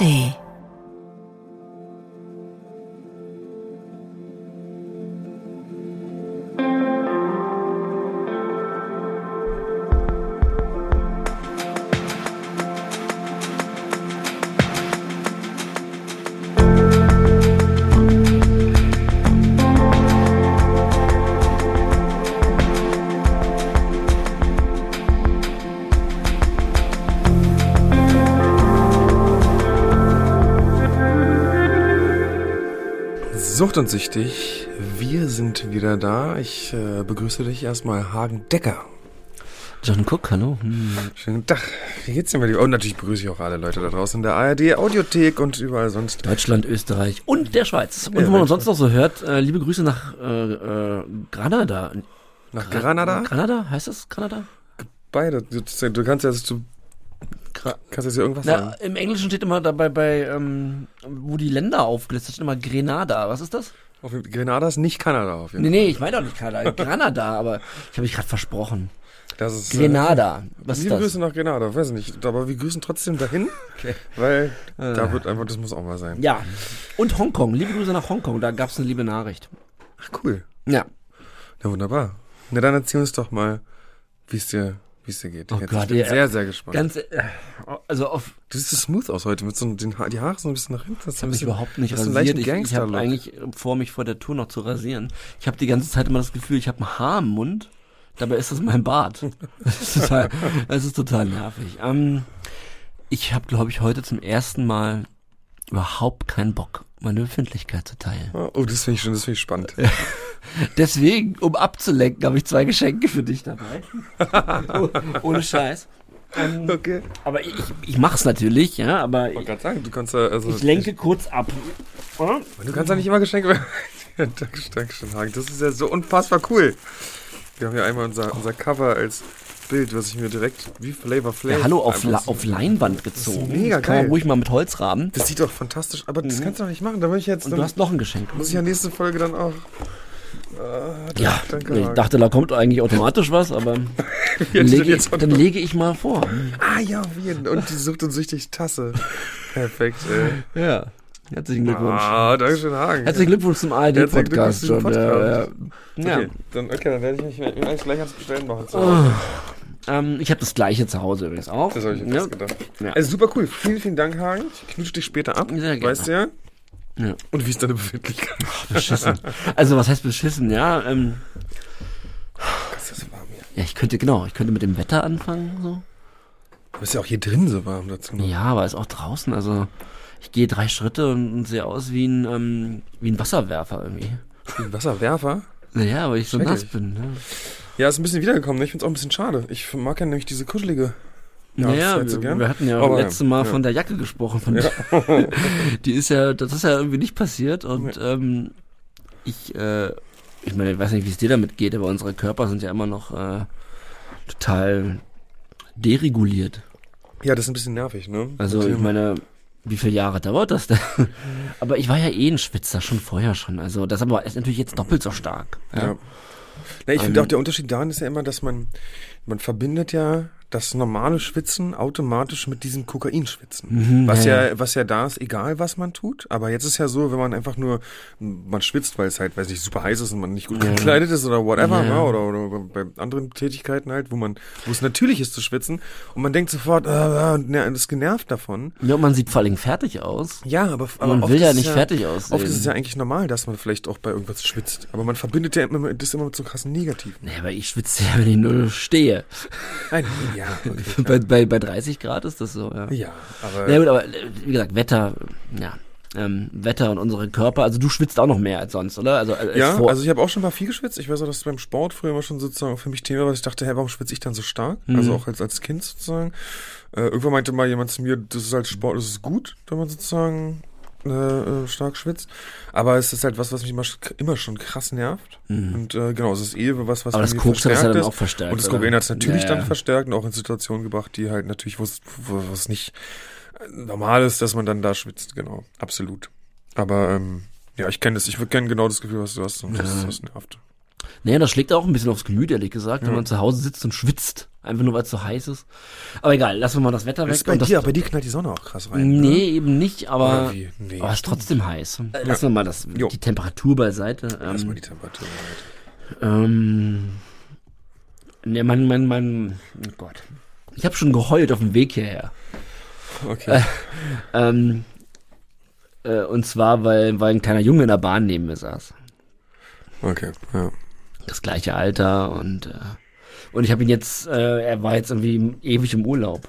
ARD. Sucht und süchtig, wir sind wieder da. Ich äh, begrüße dich erstmal, Hagen Decker. John Cook, hallo. Hm. Schönen Tag. Wie geht's dir bei dir? Und natürlich begrüße ich auch alle Leute da draußen in der ARD, Audiothek und überall sonst. Deutschland, Österreich und der Schweiz. Und wenn man uns sonst noch so hört, äh, liebe Grüße nach äh, äh, Granada. Nach Granada? Granada? Heißt das Granada? Beide. Du, kannst ja, du Kannst jetzt ja irgendwas Na, sagen. Im Englischen steht immer dabei bei, ähm, wo die Länder aufgelistet sind, immer Grenada. Was ist das? Auf, Grenada ist nicht Kanada auf jeden Nee, nee, ich meine doch nicht Kanada. Granada, aber ich habe mich gerade versprochen. Das ist, Grenada. Was ist Liebe das? Grüße nach Grenada, weiß nicht. Aber wir grüßen trotzdem dahin, Okay. weil da wird einfach, das muss auch mal sein. Ja. Und Hongkong. Liebe Grüße nach Hongkong. Da gab es eine liebe Nachricht. Ach, cool. Ja. Na wunderbar. Na dann erzähl uns doch mal, wie es dir, wie es dir geht. Oh Jetzt, Gott, ich bin ja. sehr, sehr gespannt. Ganz, äh, also auf Du siehst so smooth aus heute, mit so den die Haare so ein bisschen nach hinten. Das Ich habe mich überhaupt nicht das ist ein rasiert. Ich, ich habe eigentlich vor, mich vor der Tour noch zu rasieren. Ich habe die ganze Zeit immer das Gefühl, ich habe ein Haar im Mund. Dabei ist das mein Bart. Das ist total, das ist total nervig. Ähm, ich habe, glaube ich, heute zum ersten Mal überhaupt keinen Bock, meine Befindlichkeit zu teilen. Oh, das finde ich schon, das finde ich spannend. Deswegen, um abzulenken, habe ich zwei Geschenke für dich dabei. Oh, Ohne Scheiß. Ähm, Okay. aber ich, ich mach's natürlich, ja, aber Ich ich, wollte gerade sagen, du kannst ja, also. ich lenke kurz ab. Oder? Du kannst ja nicht immer Geschenke. Dankeschön, Dankeschön, Hagen. Das ist ja so unfassbar cool. Wir haben ja einmal unser, unser Cover als Bild, was ich mir direkt wie Flavor Flav. Ja, hallo, auf, La auf Leinwand gezogen. mega das kann man geil. ruhig mal mit Holz rahmen. Das sieht doch fantastisch, aber das kannst du doch nicht machen. Da muss ich jetzt, Und du hast noch ein Geschenk. muss ich ja nächste Folge dann auch. Äh, Ja, danke, ich dachte, da kommt eigentlich automatisch was, aber dann lege, ich, dann lege ich mal vor. Ah ja, wie und die Sucht und süchtig Tasse. Perfekt, ey. Ja, herzlichen Glückwunsch. Ah, Dankeschön, Hagen. Herzlichen Glückwunsch zum ARD-Podcast Ja, ja. Okay, dann, okay, dann werde ich mich gleich ans Bestellen machen. Oh. Ähm, ich habe das gleiche zu Hause übrigens auch. Das habe ich mir ja. gedacht. Ja. Also super cool. Vielen, vielen Dank, Hagen. Ich knutsche dich später ab. Sehr gerne. Weißt du ja? Ja. Und wie ist deine Befindlichkeit? Beschissen. Also was heißt beschissen? Ja, ähm, Das ist warm hier. ja, ich könnte genau, ich könnte mit dem Wetter anfangen. So. Du bist ja auch hier drin so warm dazu. noch. Ja, aber ist auch draußen. Also ich gehe drei Schritte und, und sehe aus wie ein ähm, wie ein Wasserwerfer irgendwie. Wie ein Wasserwerfer. Naja, weil ich so nass bin. Ne? Ja, ist ein bisschen wiedergekommen. ne? Ich finde es auch ein bisschen schade. Ich mag ja nämlich diese kuschelige. Naja, Jahreszeit so wir, wir hatten ja Aber letztes Mal ja. von der Jacke gesprochen. Von die ist ja, das ist ja irgendwie nicht passiert und ähm, ich, äh, ich meine, ich weiß nicht, wie es dir damit geht, aber unsere Körper sind ja immer noch äh, total dereguliert. Ja, das ist ein bisschen nervig, ne? Also ich meine, wie viele Jahre dauert das denn? aber ich war ja eh ein Schwitzer schon vorher schon. Also das aber ist natürlich jetzt doppelt so stark. Ja. Na, ich finde Ähm, auch der Unterschied daran ist ja immer, dass man, man verbindet ja das normale Schwitzen automatisch mit diesem Kokainschwitzen. Mhm, was ja, ja, was ja da ist, egal was man tut. Aber jetzt ist ja so, wenn man einfach nur, man schwitzt, weil es halt, weiß nicht, super heiß ist und man nicht gut Ja. gekleidet ist oder whatever, Ja. ne? oder, oder bei anderen Tätigkeiten halt, wo man, wo es natürlich ist zu schwitzen und man denkt sofort, äh, äh, ne, ist genervt davon. ja, und man sieht vor allem fertig aus. Ja, aber, aber Man will ja nicht fertig aussehen. Oft ist es ja eigentlich normal, dass man vielleicht auch bei irgendwas schwitzt. Aber man verbindet ja immer, das immer mit so krassen Negativen. Nee, aber ich schwitze ja, wenn ich nur stehe. Nein, ja, okay. bei, bei, bei 30 Grad ist das so, ja. Ja, aber Na gut, aber äh, wie gesagt, Wetter, ja. Ähm, Wetter und unsere Körper, also du schwitzt auch noch mehr als sonst, oder? Also als ja, vor, also ich habe auch schon mal viel geschwitzt. Ich weiß auch, dass beim Sport früher immer schon sozusagen für mich Thema war, ich dachte, hey, warum schwitze ich dann so stark? Also auch als, als Kind sozusagen. Äh, irgendwann meinte mal jemand zu mir, das ist als Sport, das ist gut, wenn man sozusagen äh, äh, stark schwitzt. Aber es ist halt was, was mich immer, immer schon krass nervt. Und äh, genau, es ist eh was, was aber das Koks hat das ja verstärkt dann auch verstärkt. Und das? Kokain hat es natürlich Ja, dann ja. verstärkt und auch in Situationen gebracht, die halt natürlich, wo es es nicht äh, normal ist, dass man dann da schwitzt, genau, absolut. Aber ähm, ja, ich kenne das, ich würde gerne genau das Gefühl, was du hast und das, Ja. das nervt. Naja, das schlägt auch ein bisschen aufs Gemüt, ehrlich gesagt, wenn Ja. man zu Hause sitzt und schwitzt. Einfach nur, weil es so heiß ist. Aber egal, lassen wir mal das Wetter weg. Das ist bei dir, bei dir knallt die Sonne auch krass rein. ne? Nee, eben nicht, aber, Oder wie? Nee, es ist trotzdem heiß. Äh, Lassen wir mal das, Jo. die Temperatur beiseite. Ähm, die Temperatur. ähm, ne, mein, mein, mein, oh Gott. Ich habe schon geheult auf dem Weg hierher. Okay. Ähm, äh, und zwar, weil, weil ein kleiner Junge in der Bahn neben mir saß. Okay, ja. Das gleiche Alter und, äh, und ich habe ihn jetzt, äh, er war jetzt irgendwie ewig im Urlaub.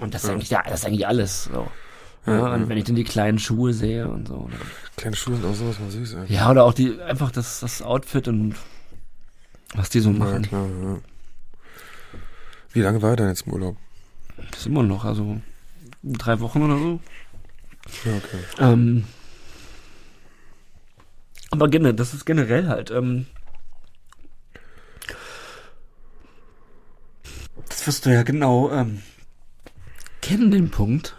Und das ist Ja. eigentlich, ja, das ist eigentlich alles. So. Ja, Ja, und ja. wenn ich dann die kleinen Schuhe sehe und so. Kleine Schuhe sind auch sowas mal süß, ey. ja, oder auch die, einfach das, das Outfit und was die so Ja, machen. klar, ja. Wie lange war er denn jetzt im Urlaub? Das ist immer noch, also drei Wochen oder so. Ja, okay. Ähm, aber generell, das ist generell halt, ähm, wirst du ja genau ähm, kennen, den Punkt,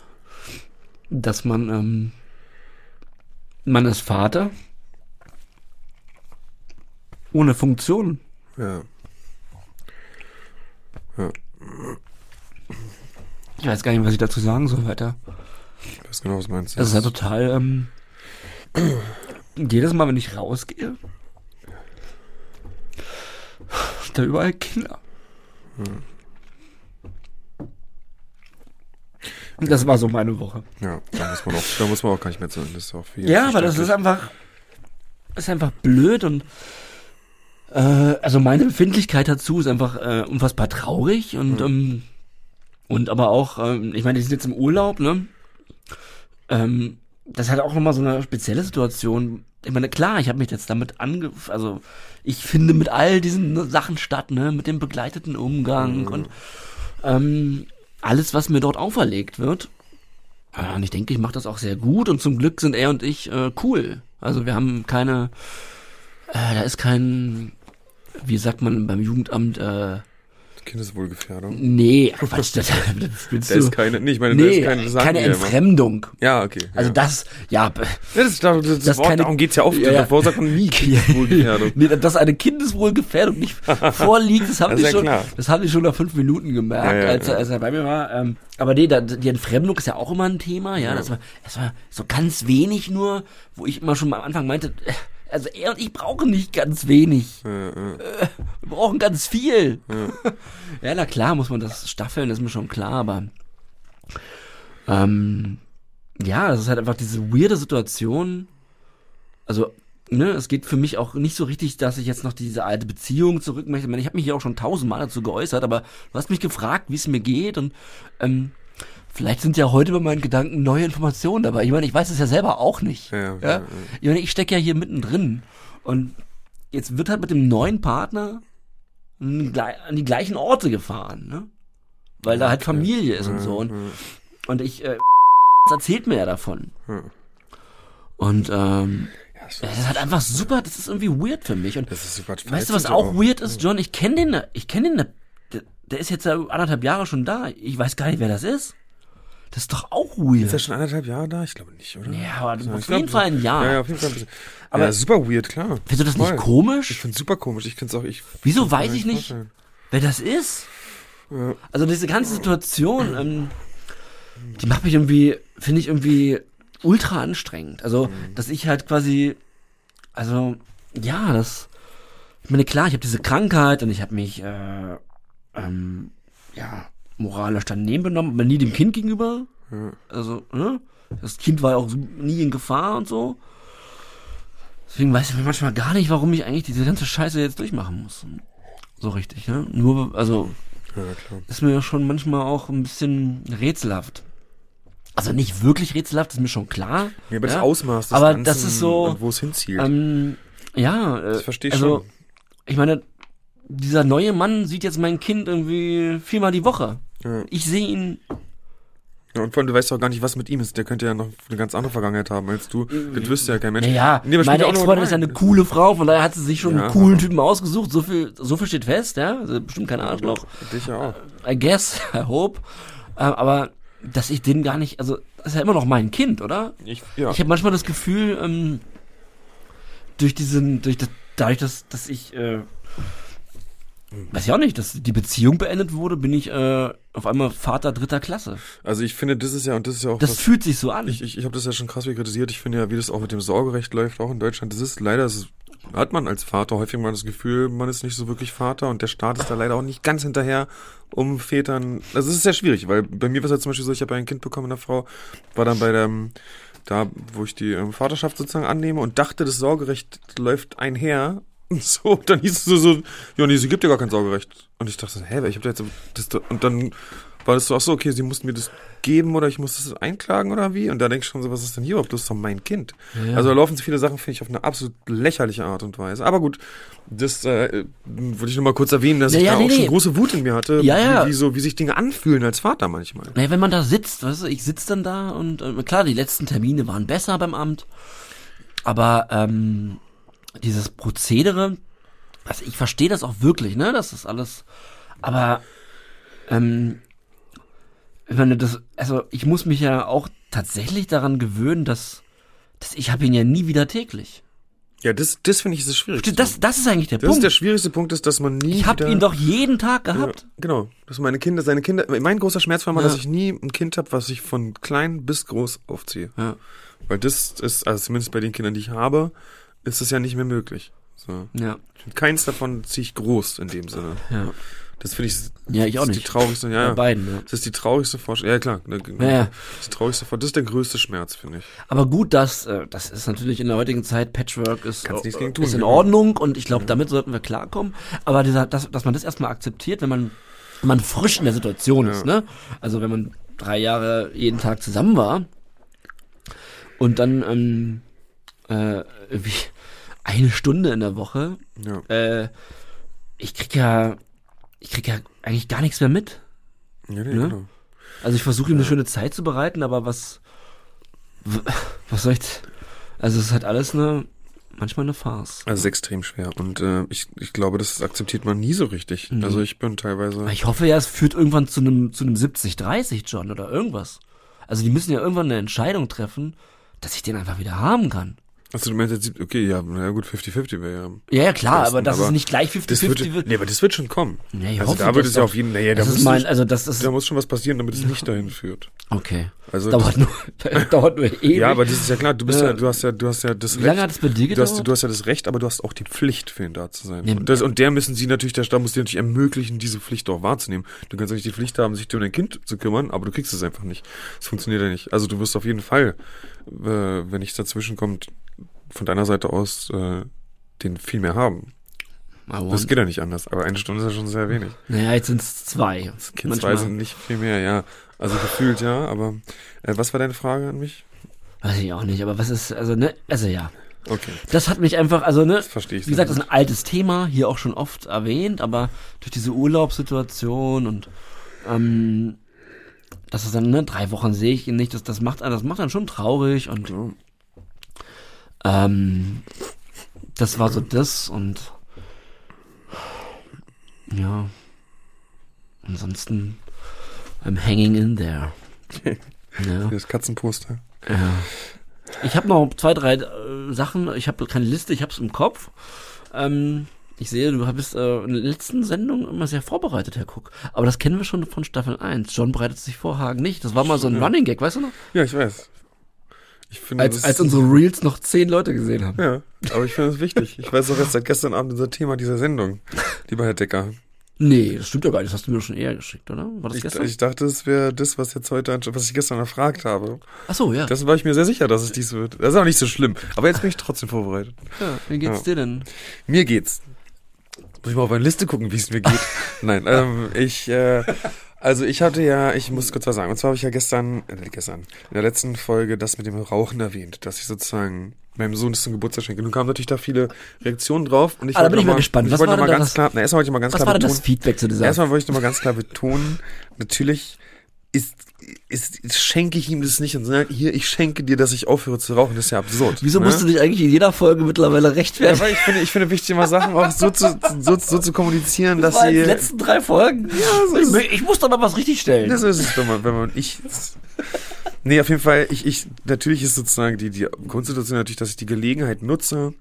dass man, ähm, man ist Vater ohne Funktion. Ja. Ich weiß gar nicht, was ich dazu sagen soll weiter. Ich weiß genau, was du meinst. Das ist ja total, ähm, jedes Mal, wenn ich rausgehe, sind da überall Kinder. Und das war so meine Woche. Ja, da muss man auch, da muss man auch gar nicht mehr zu. Das ist auch viel. Ja, aber das ist einfach, ist einfach blöd und äh, also meine Befindlichkeit dazu ist einfach äh, unfassbar traurig und Mhm. ähm, und aber auch, ähm, ich meine, die sind jetzt im Urlaub, ne? Ähm, das ist halt auch nochmal so eine spezielle Situation. Ich meine, klar, ich habe mich jetzt damit ange... Also, ich finde mit all diesen Sachen statt, ne? Mit dem begleiteten Umgang Mhm. und ähm, alles, was mir dort auferlegt wird. Und ich denke, ich mache das auch sehr gut und zum Glück sind er und ich äh, cool. Also wir haben keine, äh, da ist kein, wie sagt man beim Jugendamt, äh, Kindeswohlgefährdung. nee, Quatsch, das, das Da ist keine, nee, ich meine, nee, da ist keine, keine. Entfremdung. Ja, okay. Also ja. das, ja, b- Ja, das, das, das, das Wort, keine- darum geht's ja oft. Ja, ja. Davor sagt man nie Kindeswohlgefährdung. nee, dass eine Kindeswohlgefährdung nicht vorliegt, das haben Das die ist schon, klar. das haben die schon nach fünf Minuten gemerkt, als, er, als er bei mir war. Ähm, aber nee, da, die Entfremdung ist ja auch immer ein Thema, ja. Ja. Das war, das war so ganz wenig nur, wo ich immer schon am Anfang meinte, äh, also er und ich brauchen nicht ganz wenig. Ja, ja. Wir brauchen ganz viel. Ja. Ja, na klar, muss man das staffeln, das ist mir schon klar, aber ähm, ja, das ist halt einfach diese weirde Situation. Also, ne, es geht für mich auch nicht so richtig, dass ich jetzt noch diese alte Beziehung zurück möchte. Ich, meine, ich habe mich hier auch schon tausendmal dazu geäußert, aber du hast mich gefragt, wie es mir geht und ähm, vielleicht sind ja heute bei meinen Gedanken neue Informationen dabei. Ich meine, ich weiß es ja selber auch nicht. Ja, ja, Ja? Ich meine, ich stecke ja hier mittendrin. Und jetzt wird halt mit dem neuen Partner an die- gleichen Orte gefahren, ne? Weil da halt Familie ist und so. Und, Ja, und ich, äh, erzählt mir ja davon. ja. Und ähm, das ist halt einfach super, das ist irgendwie weird für mich. Und das ist super. weißt du, was auch weird ist, John? Ich kenne den, ich kenne den, der, der ist jetzt ja anderthalb Jahre schon da. Ich weiß gar nicht, wer das ist. Das ist doch auch Ist er weird. schon anderthalb Jahre da? Ich glaube nicht, oder? Ja, aber auf glaub, jeden Fall ein Jahr. Ja, ja, auf jeden Fall ein bisschen. Aber- ja, super weird, klar. Findest du das nicht Voll. komisch? Ich find's super komisch. Ich find's auch, ich. Wieso weiß ich nicht? vorstellen. wer das ist. Ja. Also diese ganze Situation, ähm, die macht mich irgendwie, finde ich irgendwie ultra anstrengend. Also, Mhm. dass ich halt quasi, also, ja, das, ich meine, klar, ich habe diese Krankheit und ich habe mich, äh, ähm, ja, moralisch daneben benommen, aber nie dem Kind gegenüber. Ja. Also, ne? Das Kind war ja auch nie in Gefahr und so. Deswegen weiß ich manchmal gar nicht, warum ich eigentlich diese ganze Scheiße jetzt durchmachen muss. So richtig, ne? Nur, also, Ja, klar. ist mir schon manchmal auch ein bisschen rätselhaft. Also nicht wirklich rätselhaft, ist mir schon klar. Ja, aber das ja. Ausmaß des Aber Ganzen das ist so, wo es hinzielt. Ähm, ja, äh, das verstehe ich also, schon. ich meine, dieser neue Mann sieht jetzt mein Kind irgendwie viermal die Woche. Ja. Ich sehe ihn, Ja, und vor allem, du weißt doch gar nicht, was mit ihm ist. Der könnte ja noch eine ganz andere Vergangenheit haben als du. Das wüsste ja kein Mensch. naja, Nee, meine ja auch noch Ex-Freundin ist ja eine coole Frau, von daher hat sie sich schon Ja, einen coolen Typen ausgesucht, so viel, so viel steht fest, ja, also bestimmt kein Arschloch. Dich ja auch. I guess, I hope. Ähm, aber, dass ich den gar nicht, also, das ist ja immer noch mein Kind, oder? Ich, ja. Ich habe manchmal das Gefühl, ähm, durch diesen, durch das, dadurch, dass, dass ich, äh, weiß ich auch nicht, dass die Beziehung beendet wurde, bin ich äh, auf einmal Vater dritter Klasse. Also ich finde, das ist ja, und das ist ja auch Das was, fühlt sich so an. ich, ich, ich habe das ja schon krass wie kritisiert. Ich finde ja, wie das auch mit dem Sorgerecht läuft, auch in Deutschland, das ist leider, das hat man als Vater häufig mal das Gefühl, man ist nicht so wirklich Vater und der Staat ist da leider auch nicht ganz hinterher, um Vätern, also es ist sehr schwierig, weil bei mir war es ja zum Beispiel so, ich habe ein Kind bekommen, eine Frau, war dann bei der, da, wo ich die ähm, Vaterschaft sozusagen annehme und dachte, das Sorgerecht läuft einher. So, dann hieß es so, so ja, nee, sie gibt ja gar kein Sorgerecht. Und ich dachte, hä, ich habe da jetzt, das, und dann war das so, ach so, okay, sie mussten mir das geben oder ich muss das einklagen oder wie? Und da denke ich schon so, was ist denn hier überhaupt? Das ist doch mein Kind. Ja. Also da laufen so viele Sachen, finde ich, auf eine absolut lächerliche Art und Weise. Aber gut, das äh, wollte ich nur mal kurz erwähnen, dass Ja, ich ja, da nee, auch schon nee. große Wut in mir hatte, Ja, ja. Wie, wie, so, wie sich Dinge anfühlen als Vater manchmal. Naja, wenn man da sitzt, weißt du, ich sitze dann da und äh, klar, die letzten Termine waren besser beim Amt, aber ähm, dieses Prozedere, also ich verstehe das auch wirklich, ne, das ist alles, aber ähm, ich meine, das, also ich muss mich ja auch tatsächlich daran gewöhnen, dass, dass ich habe ihn ja nie wieder täglich. Ja, das, das finde ich ist das Schwierigste. Das, das ist eigentlich der das ist Punkt. der schwierigste Punkt, ist, dass man nie ich habe ihn doch jeden Tag gehabt. Ja, genau. Dass meine Kinder, seine Kinder, mein großer Schmerz war mal, Ja. dass ich nie ein Kind habe, was ich von klein bis groß aufziehe. Ja. Weil das ist, also zumindest bei den Kindern, die ich habe, ist es ja nicht mehr möglich. So. Ja, Keins davon ziehe ich groß in dem Sinne. ja. Das finde ich, Ja, ich auch das ist nicht. die traurigste, ja, Bei ja. beiden, ja. Das ist die traurigste Vorstellung. Ja, klar. Ne, Ja, ja. Das ist die traurigste Vorstellung. Das ist der größte Schmerz, finde ich. Aber gut, das, äh, das ist natürlich in der heutigen Zeit, Patchwork ist, äh, gegen tun, ist in genau. Ordnung und ich glaube, damit sollten wir klarkommen. Aber dieser, dass, dass man das erstmal akzeptiert, wenn man, wenn man frisch in der Situation ist, ne? Also wenn man drei Jahre jeden Tag zusammen war und dann ähm, äh, irgendwie eine Stunde in der Woche, Ja. äh, ich krieg ja, ich krieg ja eigentlich gar nichts mehr mit. Ja, nee, Ne? genau. Also ich versuche ihm eine schöne Zeit zu bereiten, aber was, was soll ich, also es ist halt alles eine, manchmal eine Farce. Also es ist extrem schwer. Und äh, ich, ich glaube, das akzeptiert man nie so richtig. Mhm. Also ich bin teilweise. Ich hoffe ja, es führt irgendwann zu einem, zu einem 70-30 John oder irgendwas. Also die müssen ja irgendwann eine Entscheidung treffen, dass ich den einfach wieder haben kann. Achso, du meinst jetzt, okay, ja, na gut, 50-50 wäre ja. Ja, ja, klar, Besten, aber dass es aber nicht gleich Das wird, 50-50 wird. nee, aber das wird schon kommen. Nee, ich also hoffe da wird das es ja auf jeden Fall, ja, da Das muss, ist mein, also das ist, da muss schon was passieren, damit es nicht dahin führt. okay. Also Dauert nur, dauert nur ewig. ja, aber das ist ja klar, du bist Ja. ja, du hast ja, du hast ja das Wie lange Recht. hat es bei dir Du hast, gedauert? du hast ja das Recht, aber du hast auch die Pflicht, für ihn da zu sein. Ja, und, das, und der müssen sie natürlich, der Staat muss dir natürlich ermöglichen, diese Pflicht auch wahrzunehmen. Du kannst ja nicht die Pflicht haben, sich um dein Kind zu kümmern, aber du kriegst es einfach nicht. Das funktioniert ja nicht. Also du wirst auf jeden Fall, äh, wenn nichts dazwischen kommt, von deiner Seite aus äh, den viel mehr haben. I Das geht ja nicht anders. Aber eine Stunde ist ja schon sehr wenig. Naja, jetzt sind es zwei. Kind zwei sind nicht viel mehr, ja. Also gefühlt ja, aber äh, was war deine Frage an mich? Weiß ich auch nicht, aber was ist, also, ne, also ja. Okay, Das hat mich einfach, also, ne, das verstehe ich. wie gesagt, das ist ein altes Thema, hier auch schon oft erwähnt, aber durch diese Urlaubssituation und, ähm, das ist dann, ne, drei Wochen sehe ich ihn nicht, das, das macht, das macht dann schon traurig und, gut. Ähm, das war so das und, ja, ansonsten, I'm hanging in there. Ja. Das Katzenposter. Ja. Ich habe noch zwei, drei äh, Sachen. Ich habe keine Liste, ich habe es im Kopf. Ähm, ich sehe, du bist äh, in der letzten Sendung immer sehr vorbereitet, Herr Cook. Aber das kennen wir schon von Staffel 1. John bereitet sich vor, Hagen nicht. Das war mal so ein Ja. Running Gag, weißt du noch? Ja, ich weiß. Ich finde, Als, als unsere Reels noch zehn Leute gesehen haben. Ja, aber ich finde es wichtig. Ich weiß auch jetzt seit gestern Abend unser Thema dieser Sendung, lieber Herr Decker. Nee, das stimmt ja gar nicht. Das hast du mir schon eher geschickt, oder? War das Ich, gestern? ich dachte, es wäre das, was jetzt heute, was ich gestern erfragt habe. Ach so, ja. Das war ich mir sehr sicher, dass es dies wird. Das ist auch nicht so schlimm. Aber jetzt bin ich trotzdem vorbereitet. ja. Wie geht's Ja. dir denn? Mir geht's. Muss ich mal auf meine Liste gucken, wie es mir geht. Nein, ähm, ich, äh, also ich hatte ja, ich muss kurz was sagen. Und zwar habe ich ja gestern, äh, gestern, in der letzten Folge das mit dem Rauchen erwähnt, dass ich sozusagen meinem Sohn das zum Geburtstag schenke. Nun kamen natürlich da viele Reaktionen drauf. Und ich Ah, da bin ich mal gespannt. Ich Was wollte war denn da ganz das- klar, na, erstmal wollte ich mal ganz Was klar war betonen, das Feedback zu dieser? Erstmal wollte ich nochmal ganz klar betonen, natürlich ist, ist, schenke ich ihm das nicht und sage, hier, ich schenke dir, dass ich aufhöre zu rauchen, das ist ja absurd. Wieso ne? musst du dich eigentlich in jeder Folge mittlerweile Ja, rechtfertigen? weil ich finde, ich finde wichtig, immer Sachen auch so zu, so, so zu kommunizieren, dass Das waren sie. die letzten drei Folgen. so ist ich, ich muss doch mal was richtig stellen. Das ist es, wenn man, wenn man, ich, nee, auf jeden Fall, ich, ich, natürlich ist sozusagen die, die Grundsituation natürlich, dass ich die Gelegenheit nutze,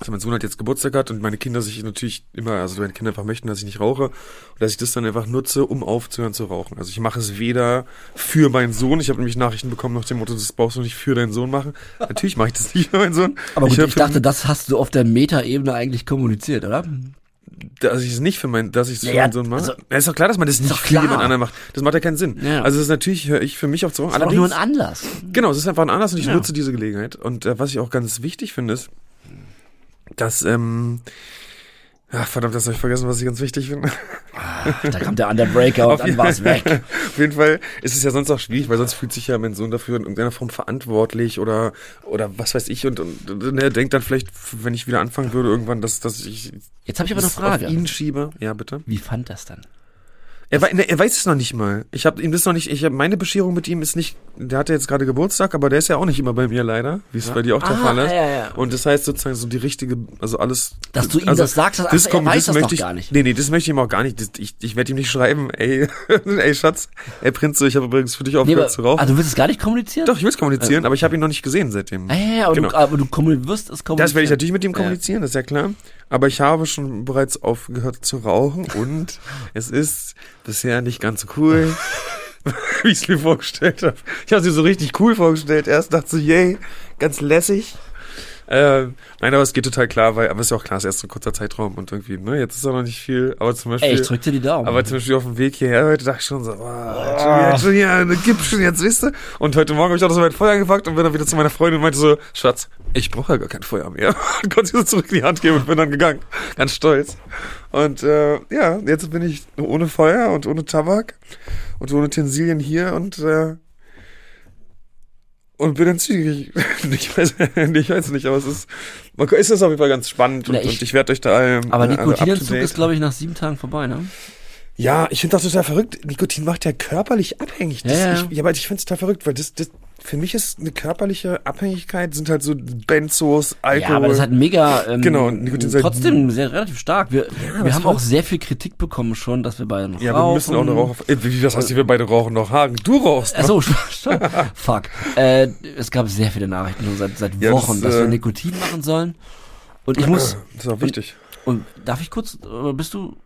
Also mein Sohn hat jetzt Geburtstag gehabt und meine Kinder sich natürlich immer, also meine Kinder einfach möchten, dass ich nicht rauche und dass ich das dann einfach nutze, um aufzuhören zu rauchen. Also ich mache es weder für meinen Sohn, ich habe nämlich Nachrichten bekommen nach dem Motto, das brauchst du nicht für deinen Sohn machen. Natürlich mache ich das nicht für meinen Sohn. Aber gut, ich, ich, dachte, das hast du auf der Meta-Ebene eigentlich kommuniziert, oder? dass ich es nicht für meinen, dass ich es für Naja, meinen Sohn mache. also- ja, ist doch klar, dass man das nicht für jemand anderen macht. Das macht ja keinen Sinn. Ja. Also es ist natürlich, höre ich für mich auf zu. Das ist auch nur ein Anlass. Genau, es ist einfach ein Anlass und ich Ja. nutze diese Gelegenheit. Und äh, was ich auch ganz wichtig finde, ist, dass, ähm, ach verdammt, das habe ich vergessen, was ich ganz wichtig finde. Da kam der Underbreaker und dann war es weg. Auf jeden Fall ist es ja sonst auch schwierig, weil sonst fühlt sich ja mein Sohn dafür in irgendeiner Form verantwortlich oder oder was weiß ich und, und, und er denkt dann vielleicht, wenn ich wieder anfangen würde irgendwann, dass, dass ich Jetzt habe ich aber eine das auf Frage. ihn schiebe. Ja, bitte. Wie fand das dann? Er, wei- ne, er weiß es noch nicht mal. Ich habe ihm das noch nicht. Ich habe meine Bescherung mit ihm ist nicht. Der hatte jetzt gerade Geburtstag, aber der ist ja auch nicht immer bei mir leider, wie es bei dir auch der Ah, Fall ist. ja, ja. Und das heißt sozusagen so die richtige, also alles. Dass du ihm also, das sagst, ach, er kommt- weiß das möchte noch ich, gar nicht. Nee, nee, das möchte ich ihm auch gar nicht. Das, ich ich werde ihm nicht schreiben, ey, ey Schatz, ey Prinz, ich habe übrigens für dich Nee, aufgehört aber, zu rauchen. ah, du willst es gar nicht kommunizieren? Doch, ich will es kommunizieren, aber ich habe ihn noch nicht gesehen seitdem. Ah, ja, ja, aber, Genau. du, aber du kommun- wirst es kommunizieren. Das werde ich natürlich mit ihm Ja. kommunizieren, das ist ja klar. Aber ich habe schon bereits aufgehört zu rauchen und es ist bisher nicht ganz so cool, wie ich es mir vorgestellt habe. Ich habe sie so richtig cool vorgestellt. Erst dachte ich, yay, ganz lässig. Ähm, nein, aber es geht total klar, weil, aber ist ja auch klar, es ist erst ein kurzer Zeitraum und irgendwie, ne, jetzt ist auch noch nicht viel, aber zum Beispiel. Ey, ich drück dir die Daumen. Aber zum Beispiel auf dem Weg hierher heute dachte ich schon so, oh, wieder, schon ne, gib schon jetzt, wisst ihr? Und heute Morgen habe ich auch noch so mein Feuer angepackt und bin dann wieder zu meiner Freundin und meinte so, Schatz, ich brauche ja gar kein Feuer mehr. Und konnte sie so zurück in die Hand geben und bin dann gegangen. Ganz stolz. Und äh, ja, jetzt bin ich ohne Feuer und ohne Tabak und ohne Utensilien hier und äh, und bin dann zügig. ich, weiß, ich weiß nicht, aber es ist, man, ist das auf jeden Fall ganz spannend und, Na, ich- und ich werde euch da ähm, aber to Nikotinentzug ist, glaube ich, nach sieben Tagen vorbei, ne? Ja, ich finde das total verrückt. Nikotin macht ja körperlich abhängig. Das, Ja, ja. Ich, ja, aber ich finde es total verrückt, weil das, das, für mich ist eine körperliche Abhängigkeit, sind halt so Benzos, Alkohol. Ja, aber das hat mega, ähm, Genau, Nikotin halt- trotzdem sehr relativ stark. Wir, aber wir haben auch sehr viel Kritik bekommen schon, dass wir beide noch ja, rauchen. wir müssen auch eine Rauch. Äh, Wie das heißt, wir beide rauchen noch Hagen. Du rauchst. noch. Achso, stopp. Fuck. Äh, es gab sehr viele Nachrichten schon seit, seit Ja, das, Wochen, dass wir äh, Nikotin machen sollen. Und ich muss, Das ist auch wichtig. und darf ich kurz, bist du,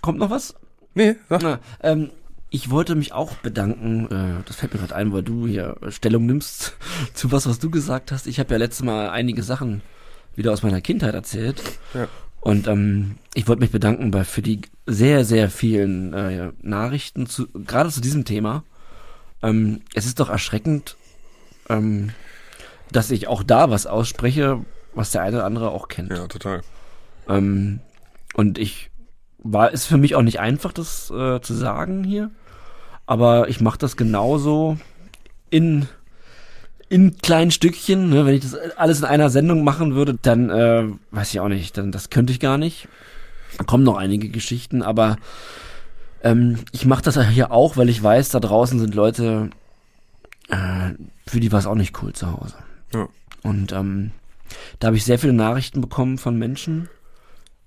kommt noch was? Nee, sag. Na, ähm, ich wollte mich auch bedanken, äh, das fällt mir gerade ein, weil du hier Stellung nimmst zu was, was du gesagt hast. Ich habe ja letztes Mal einige Sachen wieder aus meiner Kindheit erzählt. Ja. Und ähm, ich wollte mich bedanken bei für die sehr, sehr vielen äh, Nachrichten, zu, gerade zu diesem Thema. Ähm, es ist doch erschreckend, ähm, dass ich auch da was ausspreche, was der eine oder andere auch kennt. Ja, total. Ähm, und ich war, ist für mich auch nicht einfach, das äh, zu sagen hier. Aber ich mache das genauso in, in kleinen Stückchen. Ne? Wenn ich das alles in einer Sendung machen würde, dann äh, weiß ich auch nicht, dann das könnte ich gar nicht. Da kommen noch einige Geschichten, aber ähm, ich mache das ja hier auch, weil ich weiß, da draußen sind Leute, äh, für die war es auch nicht cool zu Hause. Ja. Und ähm, da habe ich sehr viele Nachrichten bekommen von Menschen,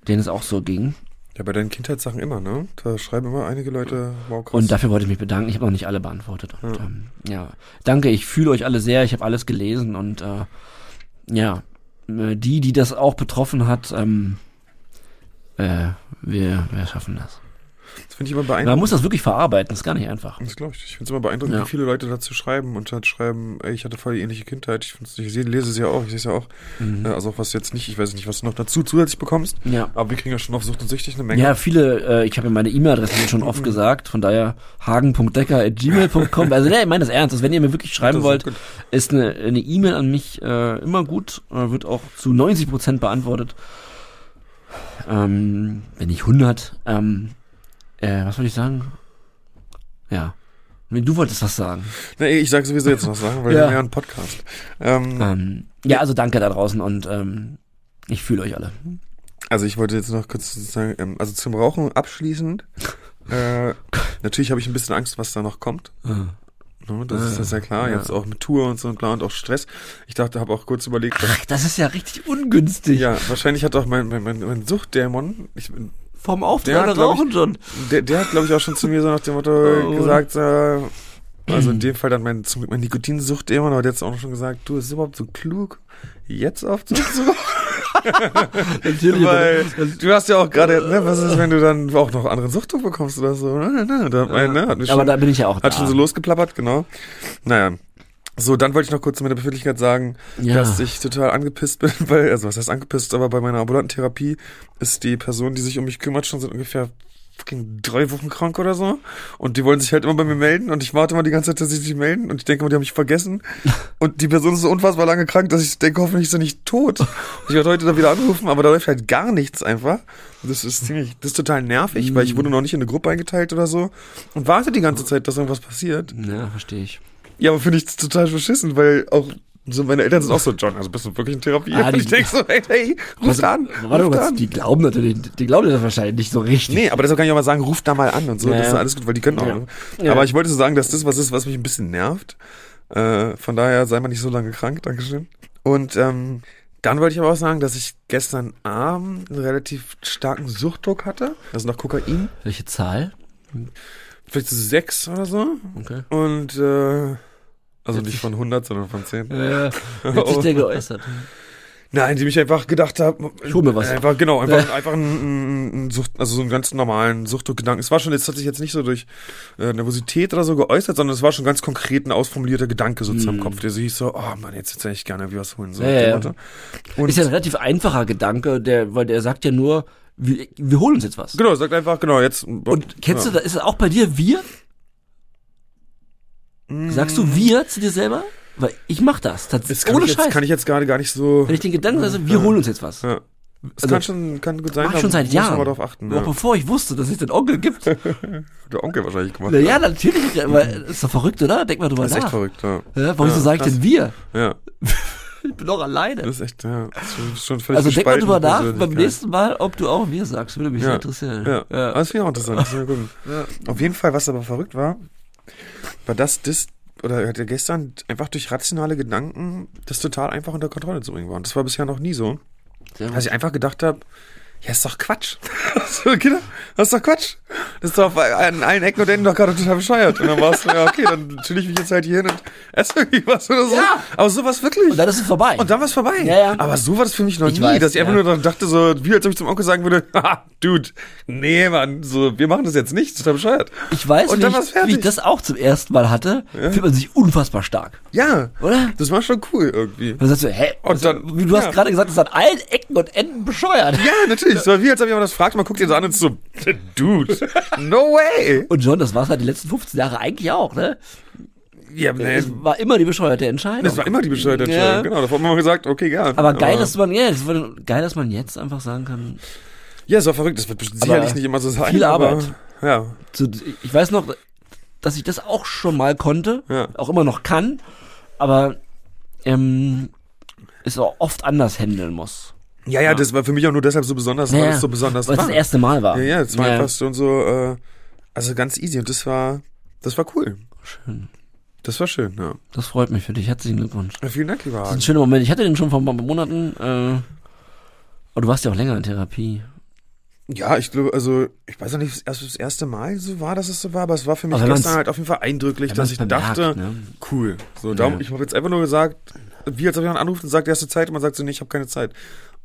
denen es auch so ging. Ja, bei deinen Kindheitssachen immer, ne? Da schreiben immer einige Leute, wow, krass. Und dafür wollte ich mich bedanken. Ich habe noch nicht alle beantwortet. Und, ja. Ähm, ja, danke. Ich fühle euch alle sehr. Ich habe alles gelesen und äh, ja, äh, die, die das auch betroffen hat, ähm, äh, wir, wir schaffen das. Finde ich immer beeindruckend. Man muss das wirklich verarbeiten. Das ist gar nicht einfach. Das glaube ich. Ich finde es immer beeindruckend, Ja. wie viele Leute dazu schreiben und halt schreiben, ey, ich hatte voll die ähnliche Kindheit. Ich, ich lese es ja auch, ich sehe es ja auch. Mhm. Äh, Also auch was jetzt nicht, ich weiß nicht, was du noch dazu zusätzlich bekommst. Ja. Aber wir kriegen ja schon auf Sucht und Süchtig eine Menge. Ja, viele, äh, ich habe ja meine E-Mail-Adresse schon oft gesagt, von daher hagen.decker.gmail.com. Also nee, ich meine das ernst, also wenn ihr mir wirklich schreiben wollt, gut. ist eine E-Mail an mich äh, immer gut, äh, wird auch zu 90% beantwortet. Ähm, wenn nicht 100. Ähm, äh, was wollte ich sagen? Ja. Nee, Du wolltest was sagen. Nee, ich sag sowieso jetzt was sagen, weil Ja. wir haben ja einen Podcast. Ähm, Ähm, ja, also danke da draußen und ähm, ich fühle euch alle. Also ich wollte jetzt noch kurz sagen, ähm, also zum Rauchen abschließend. äh, natürlich habe ich ein bisschen Angst, was da noch kommt. Ne, das ist Ah, das ist ja klar. ja. Jetzt auch mit Tour und so und bla und auch Stress. Ich dachte, habe auch kurz überlegt, Ach, das ist ja richtig ungünstig. ja, wahrscheinlich hat auch mein, mein, mein, mein Suchtdämon, ich, bin- Vom Auftritt glaub ich, rauchen schon. der, der hat glaube ich auch schon zu mir so nach dem Motto Oh. gesagt, äh, also in dem Fall dann mein, zum Glück mein Nikotinsuchtdämon, aber der hat jetzt auch noch schon gesagt, du, ist es überhaupt so klug, jetzt aufzuhören zu rauchen? Weil du hast ja auch gerade, ne, was ist, wenn du dann auch noch anderen Suchtdruck bekommst oder so? Ne, ne, da, ja. ne, hat mich aber schon, da bin ich ja auch Hat da. schon so losgeplappert, genau. Naja. So, dann wollte ich noch kurz zu meiner Befindlichkeit sagen, Ja. dass ich total angepisst bin, weil, also was heißt angepisst, aber bei meiner ambulanten Therapie ist die Person, die sich um mich kümmert, schon seit ungefähr fucking drei Wochen krank oder so. Und die wollen sich halt immer bei mir melden und ich warte mal die ganze Zeit, dass sie sich melden und ich denke mal, die haben mich vergessen. Und die Person ist so unfassbar lange krank, dass ich denke, hoffentlich ist sie nicht tot. Ich werde heute dann wieder anrufen, aber da läuft halt gar nichts einfach. Das ist ziemlich, das ist total nervig, weil ich wurde noch nicht in eine Gruppe eingeteilt oder so und warte die ganze Zeit, dass irgendwas passiert. Ja, verstehe ich. Ja, aber finde ich total beschissen, weil auch so meine Eltern sind auch so, John, also bist du wirklich in Therapie? Ah, und die- ich denke so, hey, hey, ruf Also, da an, warte ruf an. die glauben natürlich, die glauben das wahrscheinlich nicht so richtig. Nee, aber deshalb kann ich auch mal sagen, ruf da mal an und so, Ja, das ist alles gut, weil die können auch. Ja. ne? Ja. Aber ich wollte so sagen, dass das was ist, was mich ein bisschen nervt. Äh, von daher sei mal nicht so lange krank, Dankeschön. Und ähm, dann wollte ich aber auch sagen, dass ich gestern Abend einen relativ starken Suchtdruck hatte. Also nach Kokain. Welche Zahl? Vielleicht sechs oder so. Okay. Und äh, also nicht von 100, sondern von 10. Äh, wie hat sich der geäußert? Nein, die mich einfach gedacht haben. Ich hol mir was. Einfach, genau, einfach, einfach ein, ein, Sucht, also so einen ganz normalen Suchtdruckgedanken. Es war schon, es hat sich jetzt nicht so durch äh, Nervosität oder so geäußert, sondern es war schon ganz konkret ein ausformulierter Gedanke sozusagen im Kopf, der so hieß so, oh Mann, jetzt hätte ich gerne wie was holen. So, Hm. Ja, ja. Und Ist ja ein relativ einfacher Gedanke, der, weil der sagt ja nur, wir, wir holen uns jetzt was. genau, sagt einfach, genau, jetzt. Und kennst ja. du, da ist es auch bei dir wir? Sagst du wir zu dir selber? Weil ich mach das. Das Tatsächlich. kann, Ohne ich jetzt, kann ich jetzt gerade gar nicht so. Wenn ich den Gedanken lasse, wir holen uns jetzt was. Ja. Das Also, kann schon, kann gut sein. Mach schon seit Jahren. mal drauf achten. Ja. bevor ich wusste, dass es den Onkel gibt. Der Onkel wahrscheinlich gemacht. Na ja, natürlich. Aber ist doch verrückt, oder? Denk mal drüber Das ist echt nach. verrückt, ja. Ja, warum Ja, so sage ich denn wir? Ja, Ich bin doch alleine. das ist echt, ja. Das ist schon, schon völlig Also denk mal drüber nach beim nächsten Mal, ob du auch wir sagst. Würde mich sehr Ja. interessieren. Ja, ja. das finde ich auch interessant. Das ist ja gut. Auf jeden Fall, was aber verrückt war, war das, das, oder hatte gestern einfach durch rationale Gedanken das total einfach unter Kontrolle zu bringen war. Und das war bisher noch nie so. Sehr. Dass ich einfach gedacht habe, ja, ist doch Quatsch. so, Kinder, das ist doch Quatsch. Das ist doch an allen Ecken und Enden doch gerade total bescheuert. Und dann war es so, ja, okay, dann chill ich mich jetzt halt hier hin und esse irgendwie was oder so. Ja. Aber sowas wirklich. Und dann ist es vorbei. Und dann war es vorbei. Ja, ja. Aber so war das für mich noch Ich nie, weiß, dass ich einfach ja. nur daran dachte, so, wie als ob ich zum Onkel sagen würde, Dude, nee, Mann, so, wir machen das jetzt nicht, total bescheuert. ich weiß, Und wie dann ich, wie ich das auch zum ersten Mal hatte, fühlt man sich unfassbar stark. Ja, Oder? das war schon cool irgendwie. Und dann sagst du, hä? Und was- dann- wie du hast ja. gerade gesagt, das ist an allen Ecken und Enden bescheuert. Ja, natürlich, es war wie als ob jemand das fragt, man guckt ihn so an und ist so, Dude, no way. Und John, das war halt die letzten 15 Jahre eigentlich auch, ne? Ja, nee, Es war immer die bescheuerte Entscheidung. das war immer die bescheuerte Entscheidung, Ja. genau, haben wir mal gesagt, okay, ja. Aber geil, dass man, ja, das war geil, dass man jetzt einfach sagen kann, Ja, es war verrückt, das wird sicherlich nicht immer so sein. viel aber, Arbeit. Ja, so, ich weiß noch, dass ich das auch schon mal konnte, Ja. auch immer noch kann, aber ähm, es auch oft anders handeln muss. Ja, ja, das war für mich auch nur deshalb so besonders, weil es so besonders weil es war. das erste Mal war. Ja, ja, es war einfach schon so, äh, also ganz easy und das war, das war cool. Schön. Das war schön, ja. Das freut mich für dich. Herzlichen Glückwunsch. ja vielen Dank, lieber Das ist ein Hagen. schöner Moment. Ich hatte den schon vor ein paar Monaten. Äh, aber du warst ja auch länger in Therapie. Ja, ich glaube, also, ich weiß noch nicht, ob es das erste Mal so war, dass es so war, aber es war für mich gestern halt auf jeden Fall eindrücklich, dass ich bemerkt, dachte, ne? cool. So, darum, Ja. ich habe jetzt einfach nur gesagt, wie als ob jemand anruft und sagt, erste Zeit und man sagt so, nee, ich habe keine Zeit.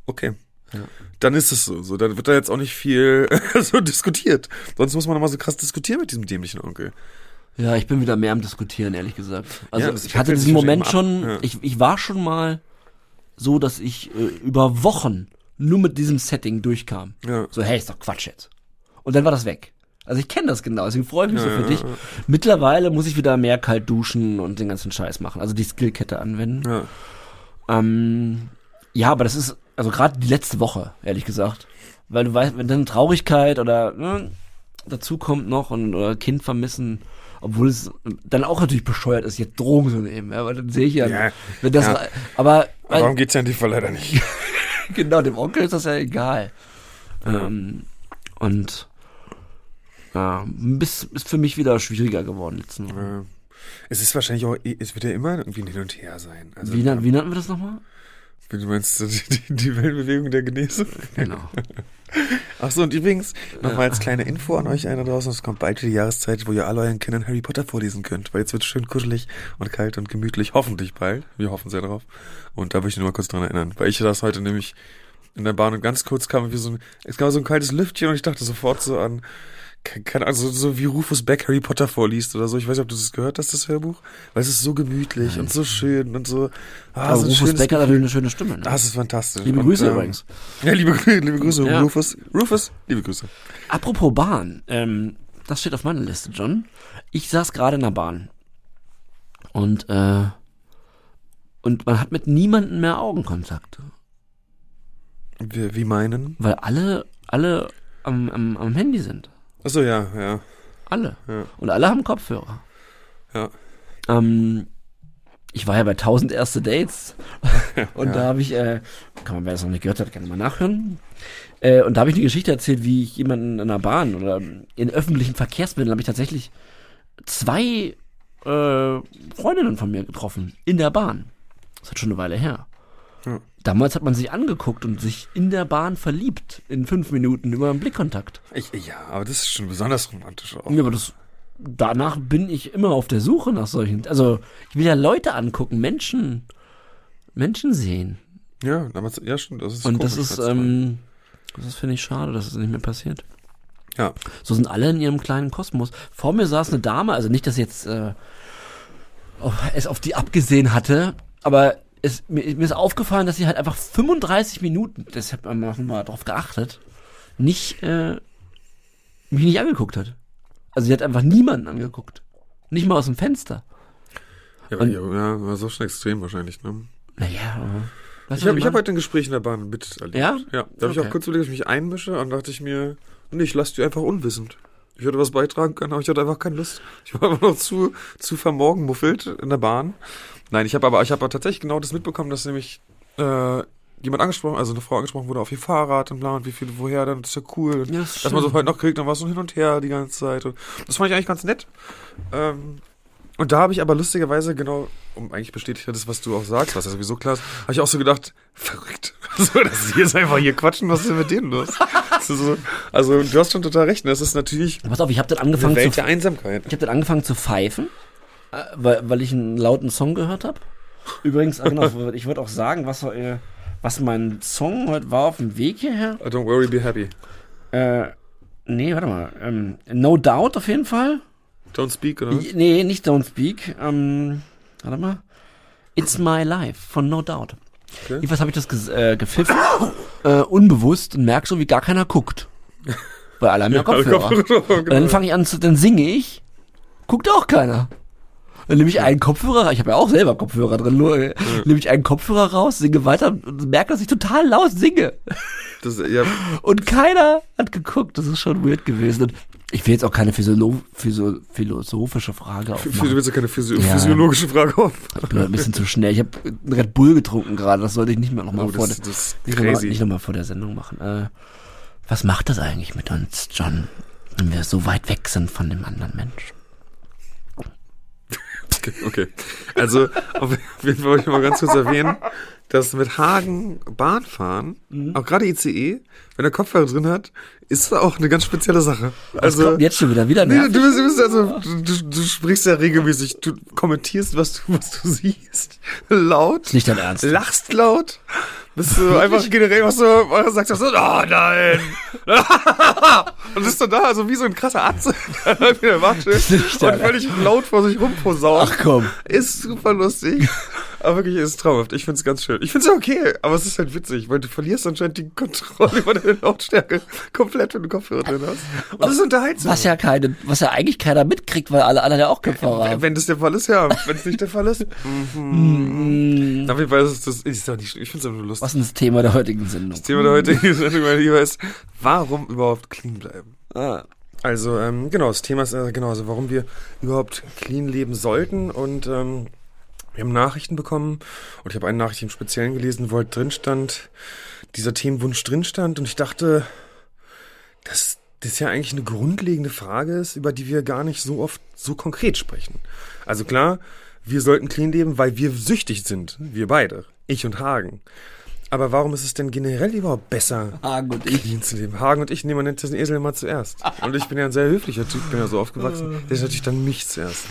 Okay. Ja. Dann ist es so. So, dann wird da jetzt auch nicht viel so diskutiert. Sonst muss man nochmal so krass diskutieren mit diesem dämlichen Onkel. Ja, ich bin wieder mehr am Diskutieren, ehrlich gesagt. Also Ja, ich hatte diesen Moment schon, immer. Ja. ich, ich war schon mal so, dass ich äh, über Wochen nur mit diesem Setting durchkam. Ja. So, hey, ist doch Quatsch jetzt. Und dann war das weg. Also ich kenne das genau, deswegen freue ich mich so für dich. Mittlerweile muss ich wieder mehr kalt duschen und den ganzen Scheiß machen, also die Skillkette anwenden. Ja. Ähm, ja, aber das ist, also gerade die letzte Woche, ehrlich gesagt. Weil du weißt, wenn dann Traurigkeit oder ne, dazu kommt noch und oder Kind vermissen, obwohl es dann auch natürlich bescheuert ist, jetzt Drogen zu nehmen, ja, weil dann sehe ich ja, Ja, wenn das, ja. aber Aber darum geht's ja in dem Fall leider nicht. genau, dem Onkel ist das ja egal. Ähm, und ja, bis, ist für mich wieder schwieriger geworden letzten. Ja. Es ist wahrscheinlich auch, es wird ja immer irgendwie ein Hin und Her sein. Also, Wie, wie nannten wir das nochmal? Wie du meinst, die, die, die Wellenbewegung der Genesung? Genau. Ach so, und übrigens, nochmal als kleine Info an euch einer draußen, es kommt bald die Jahreszeit, wo ihr alle euren Kindern Harry Potter vorlesen könnt, weil jetzt wird es schön kuschelig und kalt und gemütlich, hoffentlich bald. Wir hoffen sehr drauf. Und da möchte ich nur mal kurz dran erinnern, weil ich das heute nämlich in der Bahn und ganz kurz kam wie so ein, es kam so ein kaltes Lüftchen und ich dachte sofort so an, keine Ahnung, so, wie Rufus Beck Harry Potter vorliest oder so. Ich weiß nicht, ob du das gehört hast, das Hörbuch. Weil es ist so gemütlich Nein. und so schön und so. Ah, Aber so Rufus Beck hat natürlich eine schöne Stimme. Ne? Das ist fantastisch. Liebe Und, Grüße ähm, übrigens. Ja, liebe, liebe Grüße, Ja. Rufus. Rufus, liebe Grüße. Apropos Bahn, ähm, das steht auf meiner Liste, John. Ich saß gerade in der Bahn. Und, äh, und man hat mit niemandem mehr Augenkontakt. Wie, wie meinen? Weil alle, alle am, am, am Handy sind. Achso, ja, ja, Alle. ja, Und alle haben Kopfhörer. ja. Ähm, ich war ja bei 1000 erste Dates und Ja. da habe ich, äh, kann man, wer das noch nicht gehört hat, gerne mal nachhören. Äh, und da habe ich eine Geschichte erzählt, wie ich jemanden in der Bahn oder in öffentlichen Verkehrsmitteln habe ich tatsächlich zwei äh, Freundinnen von mir getroffen in der Bahn. Das hat schon eine Weile her. Ja. Damals hat man sich angeguckt und sich in der Bahn verliebt in fünf Minuten über einen Blickkontakt. Ich, ja, aber das ist schon besonders romantisch auch. Ja, aber das, danach bin ich immer auf der Suche nach solchen. Also, ich will ja Leute angucken, Menschen, Menschen sehen. Ja, damals, ja, stimmt, das ist Und komisch, das ist, ähm, das finde ich schade, dass es nicht mehr passiert. ja, So sind alle in ihrem kleinen Kosmos. Vor mir saß eine Dame, also nicht, dass jetzt äh, auf- es auf die abgesehen hatte, aber es, mir, mir ist aufgefallen, dass sie halt einfach 35 Minuten, deshalb haben wir mal drauf geachtet, nicht äh, mich nicht angeguckt hat. Also sie hat einfach niemanden angeguckt. Nicht mal aus dem Fenster. ja, Und- ja, ja, war so schon extrem wahrscheinlich, ne? Naja, aber. Weißt Ich habe ich hab heute ein Gespräch in der Bahn miterlebt. Ja? Ja, da habe ich Okay. auch kurz überlegt, ob ich mich einmische und dachte ich mir, nee, ich lasse die einfach unwissend. Ich hätte was beitragen können, aber ich hatte einfach keine Lust. Ich war einfach noch zu, zu vermorgenmuffelt in der Bahn. Nein, ich habe aber, ich habe tatsächlich genau das mitbekommen, dass nämlich äh, jemand angesprochen, also eine Frau angesprochen wurde auf ihr Fahrrad und bla und wie viel woher, dann das ist ja cool. Und Ja, das dass man so halt noch kriegt, dann war es so hin und her die ganze Zeit. Und das fand ich eigentlich ganz nett. Ähm, und da habe ich aber lustigerweise genau, um eigentlich bestätigt das, was du auch sagst, was ja sowieso klar ist, habe ich auch so gedacht, verrückt. So, dass die jetzt einfach hier quatschen, was ist denn mit denen los? So, also du hast schon total recht, ne? das ist natürlich Pass auf, ich habe dann eine angefangen Welt zu der Einsamkeit. Ich habe dann angefangen zu pfeifen, weil, weil ich einen lauten Song gehört habe. Übrigens, genau, ich würde auch sagen, was, äh, was mein Song heute war auf dem Weg hierher. Oh, Don't worry, be happy. Äh, nee, warte mal. Ähm, no Doubt auf jeden Fall. Don't speak, oder? was? Nee, nicht Don't Speak. Ähm, warte mal. It's My Life von No Doubt. Okay. Jedenfalls habe ich das äh, gepfiffen, äh, unbewusst und merk so, wie gar keiner guckt. Weil alle haben ja, Kopfhörer. Und dann fange ich an zu, dann singe ich, guckt auch keiner. Dann nehme ich einen Kopfhörer, ich habe ja auch selber Kopfhörer drin, nur äh, nehme ich einen Kopfhörer raus, singe weiter und merke, dass ich total laut singe. Das, ja, Und keiner hat geguckt, das ist schon weird gewesen. Und ich will jetzt auch keine Physiolo Physio philosophische Frage für, du aufmachen. willst ja keine Physio Ja. physiologische Frage auf. Ich bin ein bisschen zu schnell. Ich habe Red Bull getrunken gerade, das sollte ich nicht mehr nochmal Oh, vor, das, der- das ist nicht noch mal- nicht vor der Sendung machen. Äh, was macht das eigentlich mit uns, John, wenn wir so weit weg sind von dem anderen Mensch? Okay, okay. Also, auf jeden Fall wollte ich mal ganz kurz erwähnen, dass mit Hagen Bahnfahren, Mhm. auch gerade ICE, wenn er Kopfhörer drin hat, ist auch eine ganz spezielle Sache. Also, kommt jetzt schon wieder wieder nee, du, bist, du, bist also, du, du, sprichst ja regelmäßig, du kommentierst, was du, was du siehst, laut, nicht dein Ernst. lachst laut, bist du einfach generell, was du sagst, du so, oh nein, und bist du da, also wie so ein krasser Arzt, der läuft in der Watsche ist nicht dein und völlig laut vor sich rumposaunt. Ach komm. Ist super lustig. Aber wirklich, ist traumhaft. Ich find's ganz schön. Ich find's ja okay, aber es ist halt witzig, weil du verlierst anscheinend die Kontrolle über deine Lautstärke komplett, wenn du Kopfhörer drin hast. Und das ist unterhaltsam. Was ja keine, was ja eigentlich keiner mitkriegt, weil alle anderen ja auch Kopfhörer haben. Wenn das der Fall ist, ja. Wenn es nicht der Fall ist. Mhm. Auf jeden Fall ist es das, ist doch nicht, ich find's einfach nur lustig. Was ist das Thema der heutigen Sendung? Das Thema der heutigen Sendung, mein Lieber, ist, warum überhaupt clean bleiben? Ah, Also, ähm, genau, das Thema ist äh, genau, also warum wir überhaupt clean leben sollten und ähm, wir haben Nachrichten bekommen und ich habe eine Nachricht im Speziellen gelesen, wo halt drin stand, dieser Themenwunsch drin stand und ich dachte, dass das ja eigentlich eine grundlegende Frage ist, über die wir gar nicht so oft so konkret sprechen. Also klar, wir sollten clean leben, weil wir süchtig sind, wir beide, ich und Hagen. Aber warum ist es denn generell überhaupt besser, Hagen und ich. clean zu leben. Hagen und ich nehmen nennt den Esel immer zuerst. Und ich bin ja ein sehr höflicher Typ, bin ja so aufgewachsen. Der ist natürlich dann mich zuerst.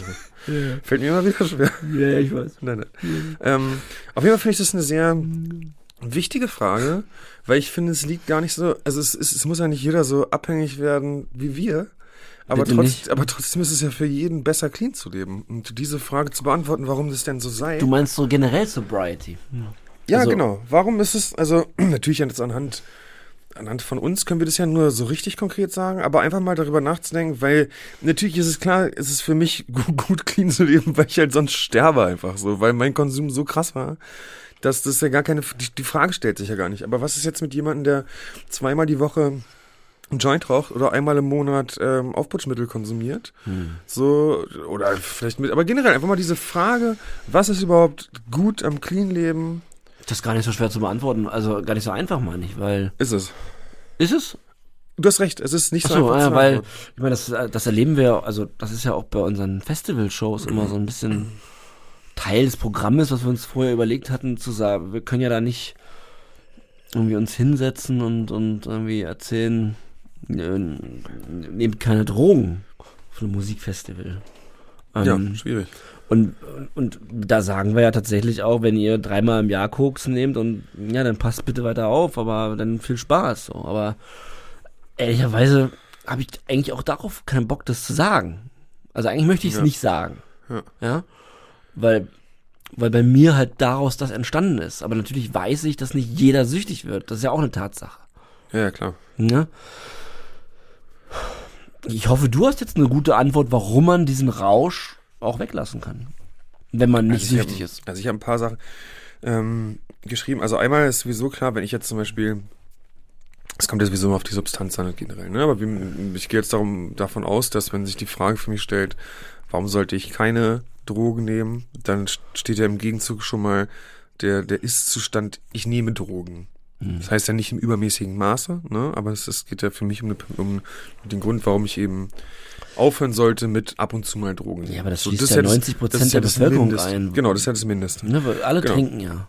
Fällt mir immer wieder schwer. Ja, ich weiß. Nein, nein. Ähm, auf jeden Fall finde ich das eine sehr Wichtige Frage, weil ich finde, es liegt gar nicht so, also es, es, es muss ja nicht jeder so abhängig werden wie wir. Aber, trotz, aber trotzdem ist es ja für jeden besser, clean zu leben. Und diese Frage zu beantworten, warum das denn so sei. Du meinst so generell Sobriety? ja, also- genau. Warum ist es, also natürlich jetzt anhand, anhand von uns können wir das ja nur so richtig konkret sagen, aber einfach mal darüber nachzudenken, weil natürlich ist es klar, es ist für mich gut, gut clean zu leben, weil ich halt sonst sterbe einfach so, weil mein Konsum so krass war. dass das ja gar keine, die, die Frage stellt sich ja gar nicht. Aber was ist jetzt mit jemandem, der zweimal die Woche einen Joint raucht oder einmal im Monat ähm, Aufputschmittel konsumiert? So, oder vielleicht mit, aber generell einfach mal diese Frage, was ist überhaupt gut am Clean-Leben? Das ist gar nicht so schwer zu beantworten, also gar nicht so einfach, meine ich, weil. Ist es. Ist es? Du hast recht, es ist nicht so Achso, einfach ja, weil, ich meine, das, das erleben wir, also das ist ja auch bei unseren Festival-Shows immer so ein bisschen Teil des Programmes, was wir uns vorher überlegt hatten, zu sagen, wir können ja da nicht irgendwie uns hinsetzen und, und irgendwie erzählen, äh, nehmt keine Drogen für ein Musikfestival. Ja, Ähm, schwierig. Und, und da sagen wir ja tatsächlich auch, wenn ihr dreimal im Jahr Koks nehmt und ja, dann passt bitte weiter auf, aber dann viel Spaß. So. Aber ehrlicherweise habe ich eigentlich auch darauf keinen Bock, das zu sagen. Also eigentlich möchte ich es Ja. nicht sagen. Ja. ja. Weil, weil bei mir halt daraus das entstanden ist. Aber natürlich weiß ich, dass nicht jeder süchtig wird. Das ist ja auch eine Tatsache. Ja, ja, klar. Ne? Ich hoffe, du hast jetzt eine gute Antwort, warum man diesen Rausch auch weglassen kann. Wenn man nicht Also süchtig hab, ist. Also ich habe ein paar Sachen ähm, geschrieben. Also einmal ist sowieso klar, wenn ich jetzt zum Beispiel, es kommt ja sowieso immer auf die Substanz an generell, ne? Aber wie, ich gehe jetzt darum, davon aus, dass wenn sich die Frage für mich stellt, warum sollte ich keine Drogen nehmen, dann steht ja im Gegenzug schon mal der, der Ist-Zustand, ich nehme Drogen. Das heißt ja nicht im übermäßigen Maße, ne? aber es, es geht ja für mich um, eine, um den Grund, warum ich eben aufhören sollte mit ab und zu mal Drogen. Ja, aber das So, schließt ist ja das- 90 das ist Prozent der das Bevölkerung Mindeste. ein. Genau, das ist ja das Mindeste. Ne, weil alle Genau. trinken ja.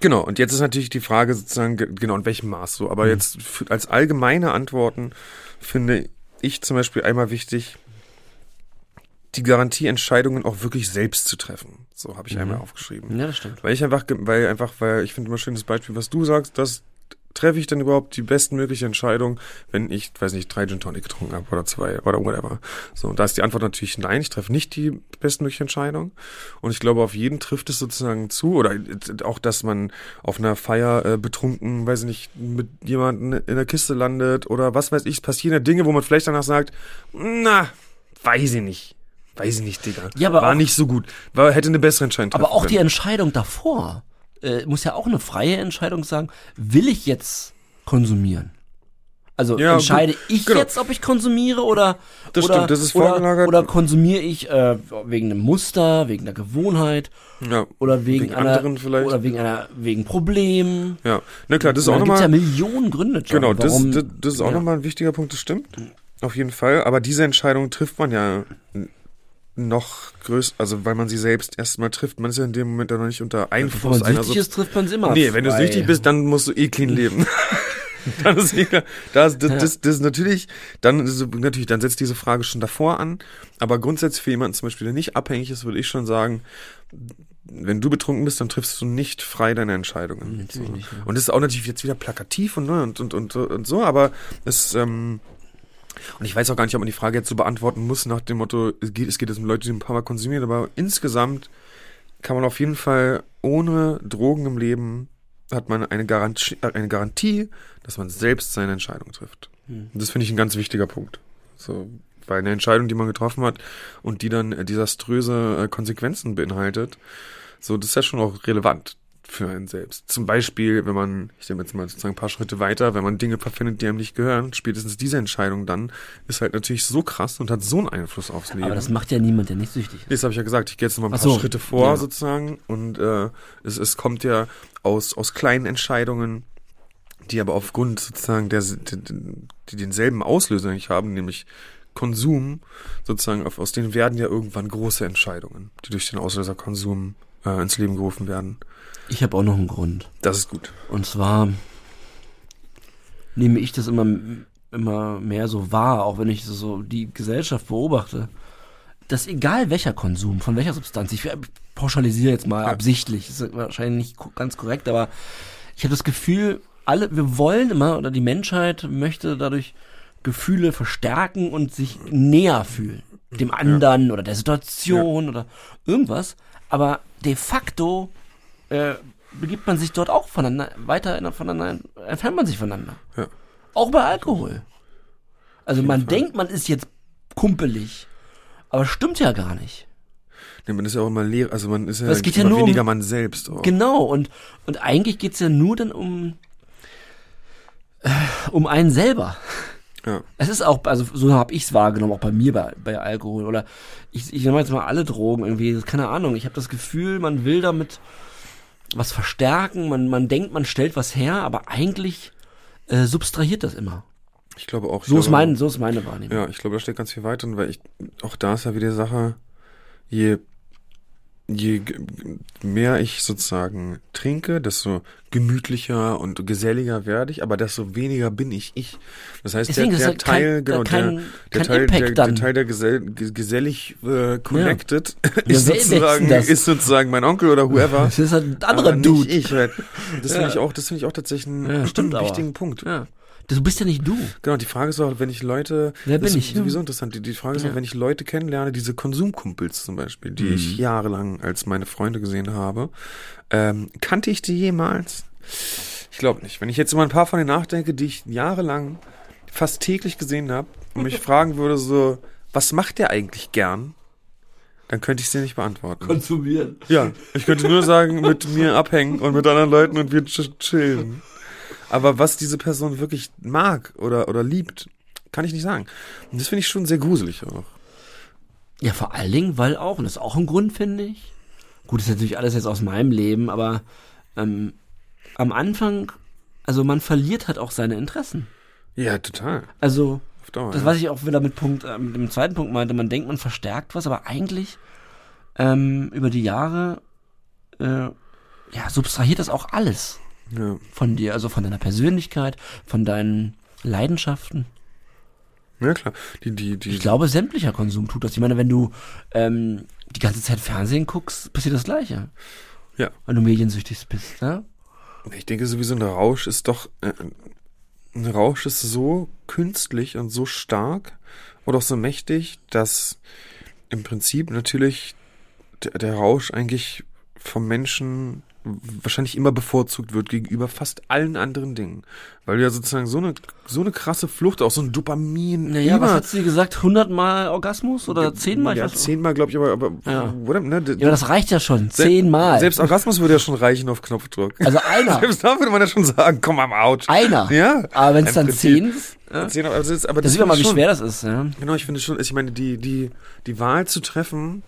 Genau, und jetzt ist natürlich die Frage sozusagen, ge- genau, in welchem Maß so. Aber jetzt für, als allgemeine Antworten finde ich zum Beispiel einmal wichtig, die Garantieentscheidungen auch wirklich selbst zu treffen. So habe ich einmal aufgeschrieben. Ja, das stimmt. Weil ich einfach, weil einfach, weil ich finde immer schön das Beispiel, was du sagst, das treffe ich dann überhaupt die bestmögliche Entscheidung, wenn ich, weiß nicht, drei Gin Tonic getrunken habe oder zwei oder whatever. So, da ist die Antwort natürlich nein, ich treffe nicht die bestmögliche Entscheidung. Und ich glaube, auf jeden trifft es sozusagen zu, oder auch, dass man auf einer Feier äh, betrunken, weiß ich nicht, mit jemandem in der Kiste landet oder was weiß ich, es passieren ja Dinge, wo man vielleicht danach sagt, na, weiß ich nicht. Weiß ich nicht, Digga. Ja, aber War auch- nicht so gut. War, hätte eine bessere Entscheidung Aber auch die können. Entscheidung davor äh, muss ja auch eine freie Entscheidung sagen, will ich jetzt konsumieren? Also Ja, entscheide gut, ich genau. jetzt, ob ich konsumiere oder Das oder, stimmt, das ist oder, vorgelagert. oder konsumiere ich äh, wegen einem Muster, wegen einer Gewohnheit Ja. oder wegen, Wegen einer anderen vielleicht. oder wegen einer wegen Problem. Ja, na klar, das ist auch gibt's ja nochmal, Millionen Gründe, John, genau, das, warum, das, das ist auch ja. nochmal ein wichtiger Punkt, das stimmt. Auf jeden Fall, aber diese Entscheidung trifft man ja noch größer, also weil man sie selbst erstmal trifft. Man ist ja in dem Moment dann noch nicht unter Einfluss man einer süchtig Sub- ist, trifft man es immer. Nee, wenn du süchtig bist, dann musst du eh clean leben. dann ist klar. Das, das, das, das ist natürlich, dann natürlich, dann setzt diese Frage schon davor an. Aber grundsätzlich für jemanden zum Beispiel, der nicht abhängig ist, würde ich schon sagen, wenn du betrunken bist, dann triffst du nicht frei deine Entscheidungen. Natürlich so. nicht, ja. Und das ist auch natürlich jetzt wieder plakativ und, ne, und, und, und, und so, aber es, ähm, und ich weiß auch gar nicht, ob man die Frage jetzt so beantworten muss nach dem Motto, es geht, es geht jetzt um Leute, die ein paar Mal konsumieren, aber insgesamt kann man auf jeden Fall ohne Drogen im Leben hat man eine Garantie, äh, eine Garantie, dass man selbst seine Entscheidung trifft. Hm. Und das finde ich ein ganz wichtiger Punkt. So, weil eine Entscheidung, die man getroffen hat und die dann desaströse äh, Konsequenzen beinhaltet, so, das ist ja schon auch relevant für einen selbst. Zum Beispiel, wenn man, ich nehme jetzt mal sozusagen ein paar Schritte weiter, wenn man Dinge verfindet, die einem nicht gehören, spätestens diese Entscheidung dann ist halt natürlich so krass und hat so einen Einfluss aufs Leben. Aber das macht ja niemand, der nicht süchtig ist. Das habe ich ja gesagt. Ich gehe jetzt noch mal ein Ach paar so, Schritte vor ja. sozusagen und äh, es, es kommt ja aus aus kleinen Entscheidungen, die aber aufgrund sozusagen der die, die denselben Auslöser nicht haben, nämlich Konsum sozusagen aus denen werden ja irgendwann große Entscheidungen, die durch den Auslöser Konsum äh, ins Leben gerufen werden. Ich habe auch noch einen Grund. Das ist gut. Und zwar nehme ich das immer, immer mehr so wahr, auch wenn ich so die Gesellschaft beobachte, dass egal welcher Konsum, von welcher Substanz, ich pauschalisiere jetzt mal absichtlich, ist wahrscheinlich nicht ganz korrekt, aber ich habe das Gefühl, alle, wir wollen immer, oder die Menschheit möchte dadurch Gefühle verstärken und sich näher fühlen. Dem anderen ja. oder der Situation ja. oder irgendwas. Aber de facto äh, begibt man sich dort auch voneinander, weiter voneinander, entfernt man sich voneinander. Ja. Auch bei Alkohol. Also man Fall. denkt, man ist jetzt kumpelig. Aber stimmt ja gar nicht. Nee, man ist ja auch immer leer, also man ist ja, es geht ja nur weniger um, man selbst. Auch. Genau, und, und eigentlich geht's ja nur dann um, äh, um einen selber. Ja. Es ist auch, also so habe ich es wahrgenommen, auch bei mir bei, bei Alkohol. Oder ich, ich nehme jetzt mal alle Drogen irgendwie, keine Ahnung. Ich habe das Gefühl, man will damit was verstärken, man, man denkt, man stellt was her, aber eigentlich äh, substrahiert das immer. Ich glaube auch. So, glaube, ist mein, so ist meine Wahrnehmung. Ja, ich glaube, da steht ganz viel weiter, weil ich, auch da ist ja wieder die Sache, je je mehr ich sozusagen trinke, desto gemütlicher und geselliger werde ich, aber desto weniger bin ich ich. Das heißt, Deswegen der, der halt Teil, kein, genau, kein, der, der Teil, der, der, Teil, der gesell, gesellig äh, connected ja. ist, sozusagen, ist sozusagen mein Onkel oder whoever. Das ist halt ein anderer Dude. ich, das ja. finde ich auch, das finde ich auch tatsächlich einen, ja, einen wichtigen Punkt. Ja. Du bist ja nicht du. Genau, die Frage ist auch, wenn ich Leute, Wer bin ich? sowieso interessant, die, die Frage ist ja. auch, wenn ich Leute kennenlerne, diese Konsumkumpels zum Beispiel, die mhm. ich jahrelang als meine Freunde gesehen habe, ähm, kannte ich die jemals? Ich glaube nicht. Wenn ich jetzt über ein paar von denen nachdenke, die ich jahrelang fast täglich gesehen habe und mich fragen würde so, was macht der eigentlich gern? Dann könnte ich sie nicht beantworten. Konsumieren. Ja, ich könnte nur sagen, mit mir abhängen und mit anderen Leuten und wir chillen. Aber was diese Person wirklich mag oder, oder liebt, kann ich nicht sagen. Und das finde ich schon sehr gruselig auch. Ja, vor allen Dingen, weil auch, und das ist auch ein Grund, finde ich. Gut, das ist natürlich alles jetzt aus meinem Leben, aber ähm, am Anfang, also man verliert halt auch seine Interessen. Ja, total. Also, Dauer, das, ja. was ich auch wieder mit Punkt, äh, mit dem zweiten Punkt meinte, man denkt, man verstärkt was, aber eigentlich ähm, über die Jahre äh, ja, subtrahiert das auch alles ja. von dir, also von deiner Persönlichkeit, von deinen Leidenschaften. Ja, klar. Die, die, die, ich glaube, sämtlicher Konsum tut das. Ich meine, wenn du ähm, die ganze Zeit Fernsehen guckst, passiert das Gleiche. Ja. Wenn du mediensüchtig bist, ja? Ich denke sowieso, ein Rausch ist doch, äh, ein Rausch ist so künstlich und so stark und auch so mächtig, dass im Prinzip natürlich der, der Rausch eigentlich vom Menschen wahrscheinlich immer bevorzugt wird gegenüber fast allen anderen Dingen. Weil du ja sozusagen so eine, so eine krasse Flucht, auch so ein Dopamin. Naja, immer, was hat sie gesagt? 100 Mal Orgasmus oder 10 Mal? Ja, 10 Mal glaube ich, aber, aber, ja. Oder, ne, ja, das reicht ja schon. 10 Mal. Selbst Orgasmus würde ja schon reichen auf Knopfdruck. Also einer. Selbst da würde man ja schon sagen, komm am Out. Einer. Ja. Aber wenn es dann 10 ja. aber das, ist, aber das, das sieht man mal, wie schwer das ist. Ja. Genau, ich finde schon, ich meine, die, die, die Wahl zu treffen,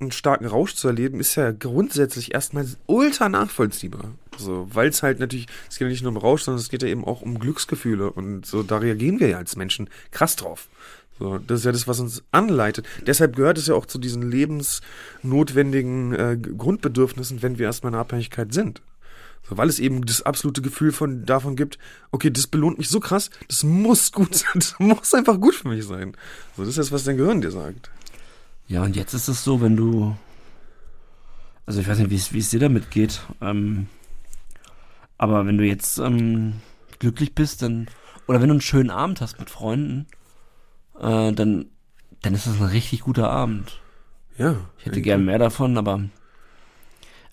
einen starken Rausch zu erleben, ist ja grundsätzlich erstmal ultra nachvollziehbar. So, weil es halt natürlich, es geht ja nicht nur um Rausch, sondern es geht ja eben auch um Glücksgefühle und so, da reagieren wir ja als Menschen krass drauf. So, das ist ja das, was uns anleitet. Deshalb gehört es ja auch zu diesen lebensnotwendigen äh, Grundbedürfnissen, wenn wir erstmal in Abhängigkeit sind. So, weil es eben das absolute Gefühl von, davon gibt, okay, das belohnt mich so krass, das muss gut sein, das muss einfach gut für mich sein. So, das ist das, was dein Gehirn dir sagt. Ja, und jetzt ist es so, wenn du, also ich weiß nicht, wie es dir damit geht, ähm, aber wenn du jetzt ähm, glücklich bist, dann, oder wenn du einen schönen Abend hast mit Freunden, äh, dann, dann ist das ein richtig guter Abend. Ja. Ich hätte gern mehr davon, aber,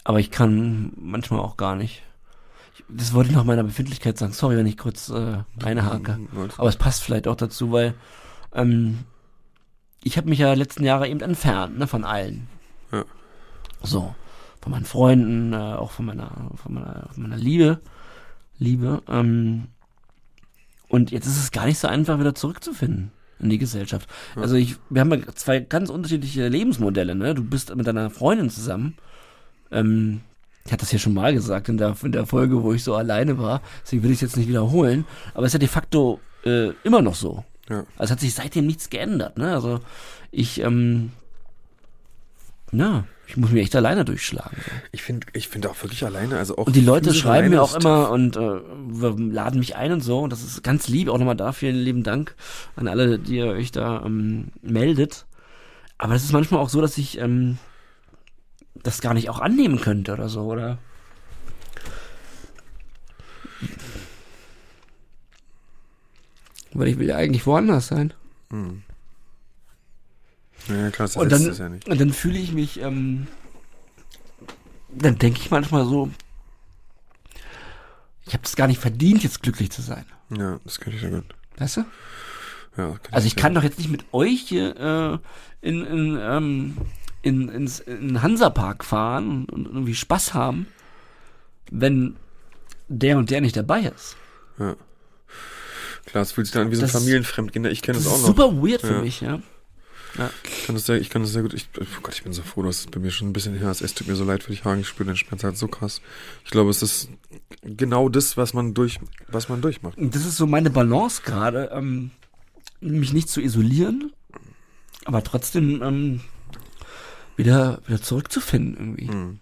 aber ich kann manchmal auch gar nicht. Das wollte ich nach meiner Befindlichkeit sagen. Sorry, wenn ich kurz äh, reinhake. Aber es passt vielleicht auch dazu, weil ähm, ich habe mich ja letzten Jahre eben entfernt, ne, von allen. Ja. So, von meinen Freunden, äh, auch von meiner, von meiner, von meiner Liebe, Liebe. Ähm, und jetzt ist es gar nicht so einfach, wieder zurückzufinden in die Gesellschaft. Ja. Also ich, wir haben ja zwei ganz unterschiedliche Lebensmodelle, ne? Du bist mit deiner Freundin zusammen. Ähm, ich hatte das ja schon mal gesagt in der, in der Folge, wo ich so alleine war. Deswegen will ich es jetzt nicht wiederholen. Aber es ist ja de facto äh, immer noch so. Ja. Also hat sich seitdem nichts geändert. Ne? Also ich, ähm, na, ich muss mich echt alleine durchschlagen. Ich finde, ich finde auch wirklich alleine, also auch. Und die Leute schreiben mir auch immer und äh, laden mich ein und so. Und das ist ganz lieb. Auch nochmal dafür einen lieben Dank an alle, die ihr euch da ähm, meldet. Aber es ist manchmal auch so, dass ich ähm, das gar nicht auch annehmen könnte oder so, oder? Weil ich will ja eigentlich woanders sein. Hm. Ja, klar, das Und dann, es ja nicht. und dann fühle ich mich, ähm, dann denke ich manchmal so, ich habe es gar nicht verdient, jetzt glücklich zu sein. Ja, das kann ich ja gut. Weißt du? Ja, Also ich sehr kann doch jetzt nicht mit euch hier äh, in, in, ähm, in, ins, in Hansapark fahren und, und irgendwie Spaß haben, wenn der und der nicht dabei ist. Ja. Klar, es fühlt sich dann an wie so ein Familienfremdgehen. Ich kenne Das das, auch noch. super weird für Ja. mich, ja. Ich kann das sehr, ich kann das sehr gut. Ich, oh Gott, ich bin so froh, dass es bei mir schon ein bisschen her ist. Es tut mir so leid für dich, Hagen. Ich spüre den Schmerz halt so krass. Ich glaube, es ist genau das, was man durch, was man durchmacht. Das ist so meine Balance gerade, ähm, mich nicht zu isolieren, aber trotzdem ähm, wieder, wieder zurückzufinden irgendwie. Hm.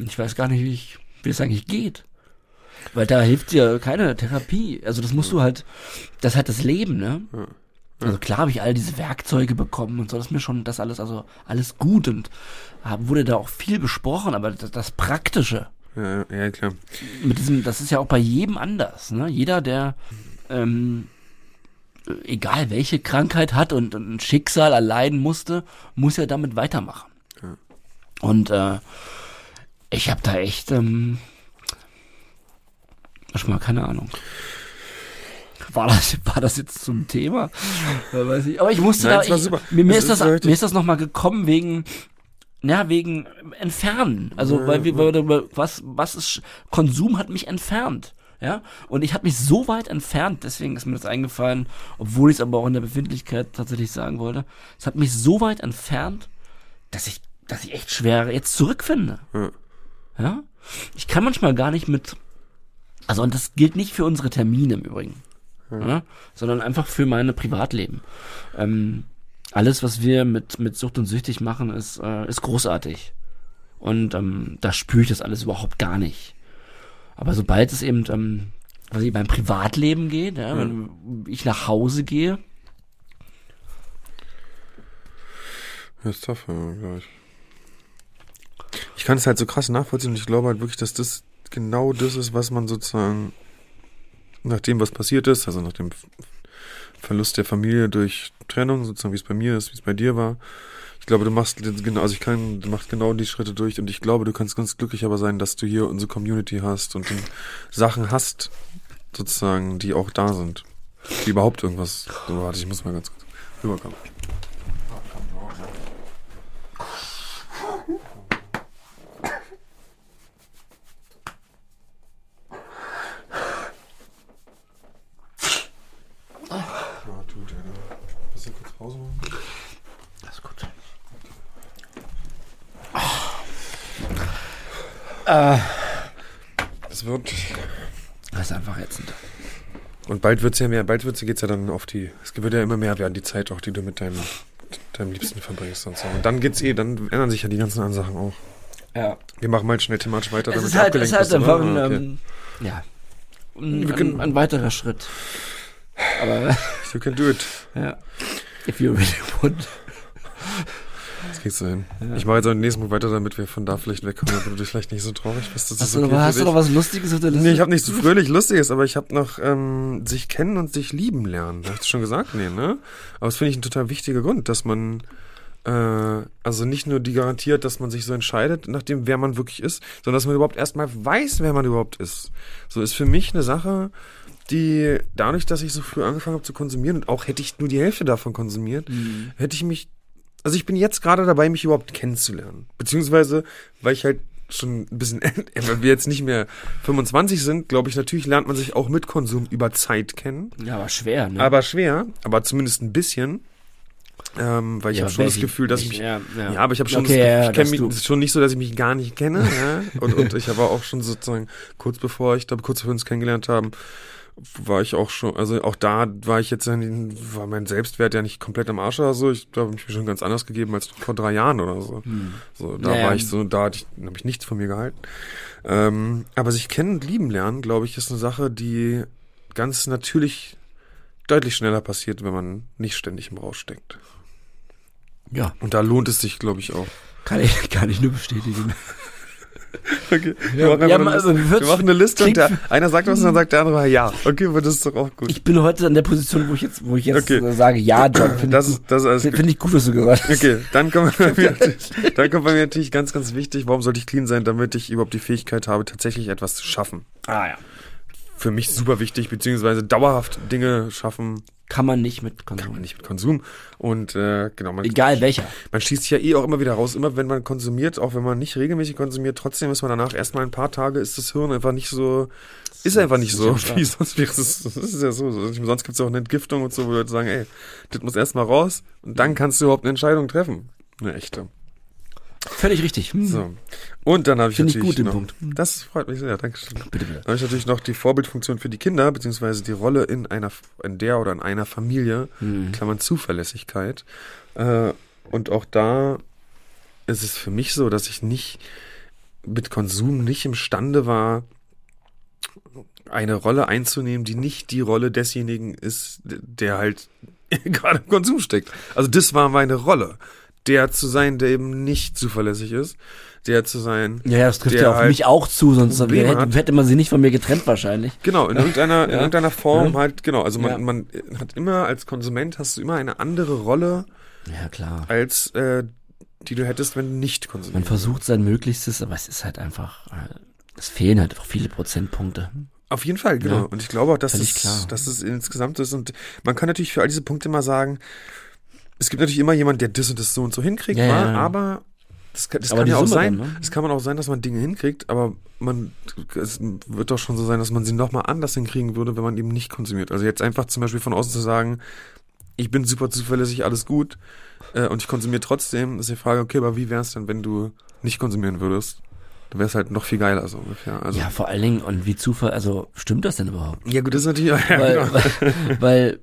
Und Ich weiß gar nicht, wie ich, wie das eigentlich geht. Weil da hilft dir keine Therapie. Also das musst du halt, das ist halt das Leben, ne? Ja. Also klar habe ich all diese Werkzeuge bekommen und so, das ist mir schon das alles, also alles gut und wurde da auch viel besprochen, aber das, das Praktische, Ja, ja, ja, klar. mit diesem, das ist ja auch bei jedem anders, ne? Jeder, der ähm, egal welche Krankheit hat und, und ein Schicksal erleiden musste, muss ja damit weitermachen. Ja. Und äh, ich habe da echt, ähm, schon mal keine Ahnung. War das, war das jetzt zum Thema? Weiß ich. Aber ich musste Nein, da, ich, mir, mir ist das, ist richtig. mir ist das nochmal gekommen wegen, ja, wegen Entfernen. Also, Ja, weil wir, weil, wir- was, was ist, Konsum hat mich entfernt. Ja, und ich habe mich so weit entfernt, deswegen ist mir das eingefallen, obwohl ich es aber auch in der Befindlichkeit tatsächlich sagen wollte. Es hat mich so weit entfernt, dass ich, dass ich echt schwer jetzt zurückfinde. Ja. Ja? Ich kann manchmal gar nicht mit, also und das gilt nicht für unsere Termine im Übrigen, ja. sondern einfach für meine Privatleben. Ähm, alles, was wir mit, mit Sucht und Süchtig machen, ist, äh, ist großartig. Und ähm, da spüre ich das alles überhaupt gar nicht. Aber sobald es eben ähm, was ich beim Privatleben geht, ja, wenn ich nach Hause gehe, Ja, ist tough, ja, glaube ich. Ich kann es halt so krass nachvollziehen und ich glaube halt wirklich, dass das genau das ist, was man sozusagen nach dem, was passiert ist, also nach dem Verlust der Familie durch Trennung, sozusagen wie es bei mir ist, wie es bei dir war. Ich glaube, du machst genau, also ich kann, du machst genau die Schritte durch und ich glaube, du kannst ganz glücklich aber sein, dass du hier unsere Community hast und Sachen hast, sozusagen, die auch da sind. Die überhaupt irgendwas. Warte, ich muss mal ganz kurz rüberkommen. Ja, du, der, du. Willst du kurz Pause machen? das ist gut. Äh, Es wird. das ist einfach ätzend. Und bald wird's ja mehr, bald wird's, geht's ja dann auf die, es wird ja immer mehr werden, die Zeit auch, die du mit deinem, deinem Liebsten verbringst und so. Und dann geht's eh, dann ändern sich ja die ganzen anderen Sachen auch. Ja. Wir machen mal schnell thematisch weiter, Es damit ist du halt, es abgelenkt ist halt bist, einfach ein, Ah, okay. ähm, ja, ein, Wir können- ein, ein weiterer Schritt. Aber, You can do it. ja, if you really want. Das kriegst du hin. Ja. Ich mache jetzt auch den nächsten Punkt weiter, damit wir von da vielleicht wegkommen, damit du vielleicht nicht so traurig bist. Das Hast, du, okay für hast du dich. noch was Lustiges auf der Liste? Nee, ich habe nichts so fröhlich Lustiges, aber ich habe noch ähm, sich kennen und sich lieben lernen. Hast du schon gesagt? Nee, ne? Aber das finde ich ein total wichtiger Grund, dass man äh, also nicht nur die garantiert, dass man sich so entscheidet, nachdem wer man wirklich ist, sondern dass man überhaupt erstmal weiß, wer man überhaupt ist. So ist für mich eine Sache, die dadurch, dass ich so früh angefangen habe zu konsumieren und auch hätte ich nur die Hälfte davon konsumiert, Mhm. hätte ich mich, also ich bin jetzt gerade dabei, mich überhaupt kennenzulernen. Beziehungsweise, weil ich halt schon ein bisschen, weil wir jetzt nicht mehr 25 sind, glaube ich, natürlich lernt man sich auch mit Konsum über Zeit kennen. Ja, aber schwer, ne? Aber schwer, aber zumindest ein bisschen. Ähm, weil ich ja, habe schon das Gefühl, dass ich mich Ja, ja. ja, aber ich habe schon Okay, das, Gefühl, ich kenne mich du- ist schon nicht so, dass ich mich gar nicht kenne. ja? und, und ich habe auch schon sozusagen kurz bevor ich, glaube kurz bevor wir uns kennengelernt haben, war ich auch schon, also auch da war ich jetzt, war mein Selbstwert ja nicht komplett am Arsch oder so. Ich glaube, ich mich schon ganz anders gegeben als vor drei Jahren oder so. Hm. So, da Ja, war ich so, da habe ich nichts von mir gehalten. Ähm, aber sich kennen und lieben lernen, glaube ich, ist eine Sache, die ganz natürlich deutlich schneller passiert, wenn man nicht ständig im Rausch steckt. ja, Und da lohnt es sich, glaube ich, auch. kann ich, kann ich nur bestätigen. Okay. Wir, machen, Ja, eine also, Liste. wird's- wir machen eine Liste und der, einer sagt was und dann sagt der andere ja. Okay, aber das ist doch auch gut. Ich bin heute an der Position, wo ich jetzt, wo ich jetzt Okay. äh, sage, ja, John, finde Das ist, das ist alles gut. gut. Find ich gut, was du gesagt hast. Okay, dann kommt, bei mir, dann kommt bei mir natürlich ganz, ganz wichtig, warum sollte ich clean sein, damit ich überhaupt die Fähigkeit habe, tatsächlich etwas zu schaffen. Ah ja. Für mich super wichtig, beziehungsweise dauerhaft Dinge schaffen, Kann man nicht mit Konsum. kann man nicht mit Konsum. Und äh, genau, man, Egal welcher. man schießt sich ja eh auch immer wieder raus, immer wenn man konsumiert, auch wenn man nicht regelmäßig konsumiert, trotzdem ist man danach erstmal ein paar Tage, ist das Hirn einfach nicht so, ist einfach nicht so, wie sonst wäre es. Das ist ja so. so. Sonst gibt es auch eine Entgiftung und so, wo Leute sagen, ey, das muss erstmal raus und dann kannst du überhaupt eine Entscheidung treffen. Eine echte. Völlig richtig. Hm. So. Und dann habe ich Finde ich natürlich gut, den noch, Punkt. Das freut mich sehr, danke schön. Bitte, bitte. Dann habe ich natürlich noch die Vorbildfunktion für die Kinder, beziehungsweise die Rolle in einer, in der oder in einer Familie, Hm. Klammern Zuverlässigkeit. Äh, und auch da ist es für mich so, dass ich nicht mit Konsum nicht imstande war, eine Rolle einzunehmen, die nicht die Rolle desjenigen ist, der halt gerade im Konsum steckt. Also das war meine Rolle. Der zu sein, der eben nicht zuverlässig ist. Der zu sein, Ja, das trifft ja auf halt mich auch zu, sonst hätte, hätte man sie nicht von mir getrennt wahrscheinlich. Genau, in irgendeiner, in Ja. irgendeiner Form Ja. halt, genau. Also man, Ja. man hat immer, als Konsument hast du immer eine andere Rolle, Ja, klar. als äh, die du hättest, wenn du nicht Man konsumierst. versucht sein Möglichstes, aber es ist halt einfach, äh, es fehlen halt einfach viele Prozentpunkte. Auf jeden Fall, genau. Und ich glaube auch, dass es, dass es insgesamt ist. Und man kann natürlich für all diese Punkte mal sagen, es gibt natürlich immer jemand, der das und das so und so hinkriegt, Ja, ja, ja. aber das, kann- das kann ja auch Summe sein. dann, ne? Es kann man auch sein, dass man Dinge hinkriegt, aber man, es wird doch schon so sein, dass man sie nochmal anders hinkriegen würde, wenn man eben nicht konsumiert. Also jetzt einfach zum Beispiel von außen zu sagen, ich bin super zuverlässig, alles gut, äh, und ich konsumiere trotzdem, ist die Frage, okay, aber wie wäre es denn, wenn du nicht konsumieren würdest? Dann wäre es halt noch viel geiler, so ungefähr. Also, Ja, vor allen Dingen, und wie Zufall, also stimmt das denn überhaupt? ja gut, das ist natürlich, ja, weil, genau. weil, weil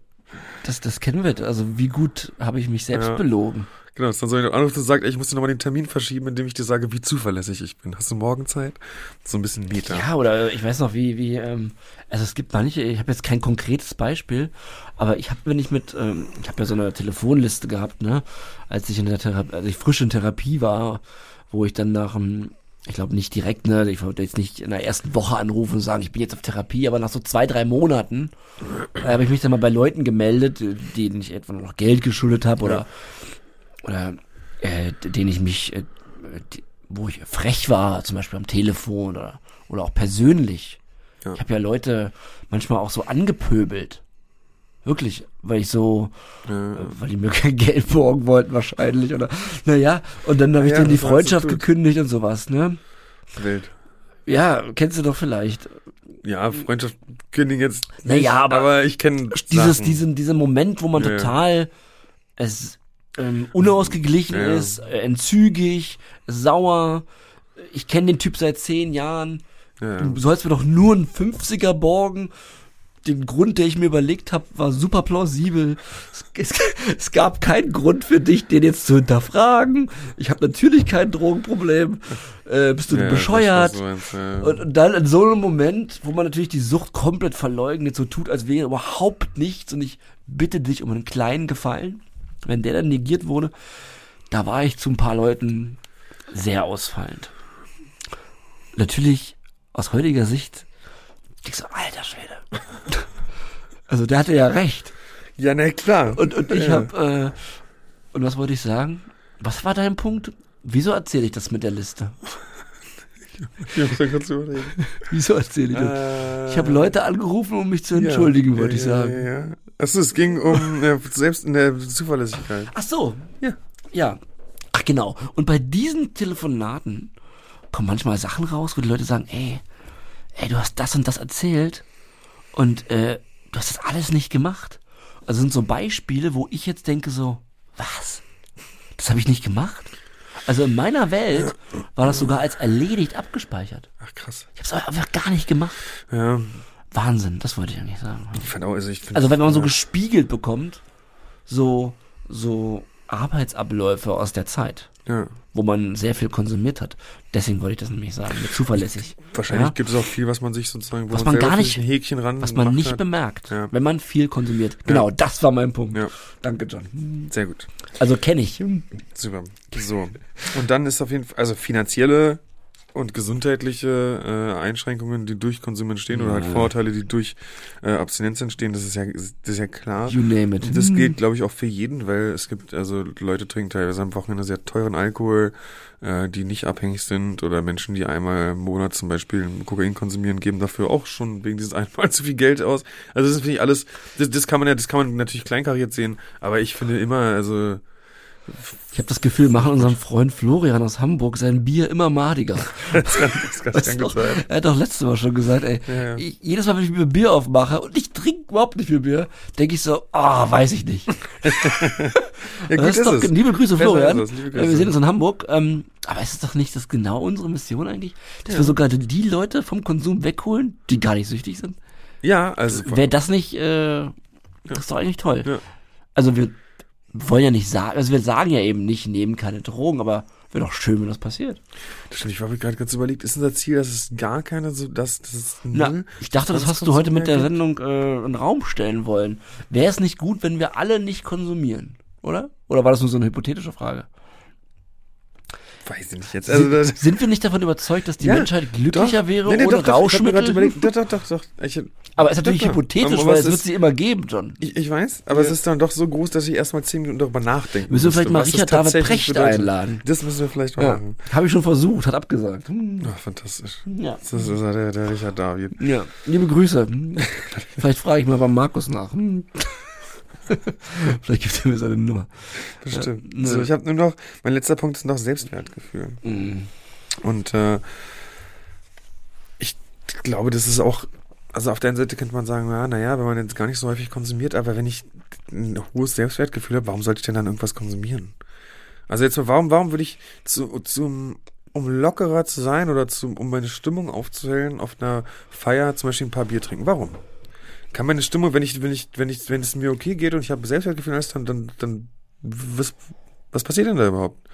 das, das kennen wir, also wie gut habe ich mich selbst Ja. belogen. Genau, ist dann so, anrufst und sagst, ey, ich muss dir nochmal den Termin verschieben, indem ich dir sage, wie zuverlässig ich bin. Hast du morgen Zeit? So ein bisschen Meta. Ja, oder ich weiß noch, wie, wie, ähm, also es gibt manche, ich habe jetzt kein konkretes Beispiel, aber ich habe, wenn ich mit, ähm, ich habe ja so eine Telefonliste gehabt, ne, als ich in der Therapie, als ich frisch in Therapie war, wo ich dann nach einem, ich glaube nicht direkt, ne, ich wollte jetzt nicht in der ersten Woche anrufen und sagen, ich bin jetzt auf Therapie, aber nach so zwei, drei Monaten äh, habe ich mich dann mal bei Leuten gemeldet, denen ich etwa noch Geld geschuldet habe oder, oder äh, denen ich mich, äh, die, wo ich frech war, zum Beispiel am Telefon oder, oder auch persönlich. Ja. Ich habe ja Leute manchmal auch so angepöbelt. Wirklich, weil ich so, Ja. äh, weil die mir kein Geld borgen wollten wahrscheinlich oder, naja, und dann habe ich Ja, denen die so Freundschaft tut. gekündigt und sowas, ne? Wild. Ja, kennst du doch vielleicht. Ja, Freundschaft kündigen jetzt nicht, Naja, aber ich kenne Dieses, diesen, dieser Moment, wo man Ja, total es ähm, unausgeglichen ist, äh, entzügig, sauer. Ich kenne den Typ seit zehn Jahren. Ja. Du sollst mir doch nur einen 50er borgen. Den Grund, den ich mir überlegt habe, war super plausibel. Es, es, es gab keinen Grund für dich, den jetzt zu hinterfragen. Ich habe natürlich kein Drogenproblem. Äh, bist du Ja, bescheuert? du meinst, ja. Und, und dann in so einem Moment, wo man natürlich die Sucht komplett verleugnet, so tut, als wäre überhaupt nichts und ich bitte dich um einen kleinen Gefallen, wenn der dann negiert wurde, da war ich zu ein paar Leuten sehr ausfallend. Natürlich, aus heutiger Sicht, ich so, alter Schwede. Also der hatte ja recht. ja, na klar. Und, und ich Ja. hab, äh, und was wollte ich sagen? Was war dein Punkt? Wieso erzähle ich das mit der Liste? Ich muss ja kurz überlegen. Wieso erzähle ich das? Äh, Ich habe Leute angerufen, um mich zu entschuldigen, ja, wollte ich ja, sagen. Ja, ja. Achso, es ging um äh, selbst in der Zuverlässigkeit. Ach so. Ja. Ja. Ach genau. Und bei diesen Telefonaten kommen manchmal Sachen raus, wo die Leute sagen, ey, ey, du hast das und das erzählt und äh, du hast das alles nicht gemacht. Also sind so Beispiele, wo ich jetzt denke so, was? Das habe ich nicht gemacht? Also in meiner Welt war das sogar als erledigt abgespeichert. Ach krass. Ich habe es einfach gar nicht gemacht. Ja, Wahnsinn, das wollte ich eigentlich sagen. ich fand auch, also ich Also wenn man so gespiegelt bekommt, so, so Arbeitsabläufe aus der Zeit, ja. wo man sehr viel konsumiert hat. Deswegen wollte ich das nämlich sagen, mit zuverlässig. Wahrscheinlich Ja? gibt es auch viel, was man sich sozusagen, wo Was man selber gar nicht- ein Häkchen ran Was man nicht hat. bemerkt, Ja. wenn man viel konsumiert. Genau, das war mein Punkt. Ja, Danke, John. sehr gut. Also kenne ich. Super. So. Und dann ist auf jeden Fall, also finanzielle und gesundheitliche äh, Einschränkungen, die durch Konsum entstehen oder halt Vorteile, die durch äh, Abstinenz entstehen, das ist ja das ist ja klar. You name it. Das gilt, glaube ich, auch für jeden, weil es gibt, also Leute trinken teilweise am Wochenende sehr teuren Alkohol, äh, die nicht abhängig sind oder Menschen, die einmal im Monat zum Beispiel Kokain konsumieren, geben dafür auch schon wegen dieses einmal zu viel Geld aus. Also das finde ich alles, das, das kann man ja, das kann man natürlich kleinkariert sehen, aber ich finde immer, also Ich habe das Gefühl, wir machen unserem Freund Florian aus Hamburg sein Bier immer madiger. das kann, das kann, Weißt gut sein. er hat doch letztes Mal schon gesagt, ey, Ja, ja. Ich, jedes Mal, wenn ich mir Bier aufmache und ich trinke überhaupt nicht viel Bier, denke ich so, ah, weiß ich nicht. Ja, gut ist doch, es. liebe Grüße, Florian. es, liebe Äh, Wir Grüße. sehen uns in Hamburg. Ähm, aber ist es doch nicht das genau unsere Mission eigentlich? Dass wir sogar die Leute vom Konsum wegholen, die gar nicht süchtig sind? Ja, also Wäre das nicht, äh, das ist doch eigentlich toll. Ja. Also wir wollen ja nicht sagen, also wir sagen ja eben nicht, nehmen keine Drogen, aber wäre doch schön, wenn das passiert. Das stimmt, ich war mir gerade ganz überlegt, ist unser Ziel, dass es gar keine, so, dass das ist Na, null? ich dachte, das dass hast es du heute mit der Sendung äh, in Raum stellen wollen. Wäre es nicht gut, wenn wir alle nicht konsumieren, oder? Oder war das nur so eine hypothetische Frage? Weiß ich nicht jetzt. Also, das, Sind wir nicht davon überzeugt, dass die Ja, Menschheit glücklicher doch. wäre Nee, nee, ohne doch, Rauschmittel? überlegt, Doch, doch, doch, doch. Ich, aber es ist natürlich doch, hypothetisch, weil es wird sie immer geben, John. ich, ich weiß, aber es ist dann doch so groß, dass ich erstmal zehn Minuten darüber nachdenken Müssen wir vielleicht mal Richard David Precht bedeutet. einladen? Das müssen wir vielleicht mal Ja, machen. habe ich schon versucht, hat abgesagt. Hm. Oh, fantastisch. Ja. Das ist ja der, der Richard David. ja. Liebe Grüße. Hm. Vielleicht frage ich mal beim Markus nach. Hm. Vielleicht gibt er mir seine Nummer. Bestimmt. Ja, so, nö. ich habe nur noch, mein letzter Punkt ist noch Selbstwertgefühl. Hm. Und äh, ich glaube, das ist auch, also auf der einen Seite könnte man sagen, ja, naja, wenn man jetzt gar nicht so häufig konsumiert, aber wenn ich ein hohes Selbstwertgefühl habe, warum sollte ich denn dann irgendwas konsumieren? Also jetzt mal, warum, warum würde ich zu, zum, um lockerer zu sein oder zum, um meine Stimmung aufzuhellen, auf einer Feier zum Beispiel ein paar Bier trinken? Warum? Kann meine Stimmung, wenn ich, wenn ich, wenn ich, wenn es mir okay geht und ich habe Selbstwertgefühl, alles, dann, dann, dann, was, was passiert denn da überhaupt?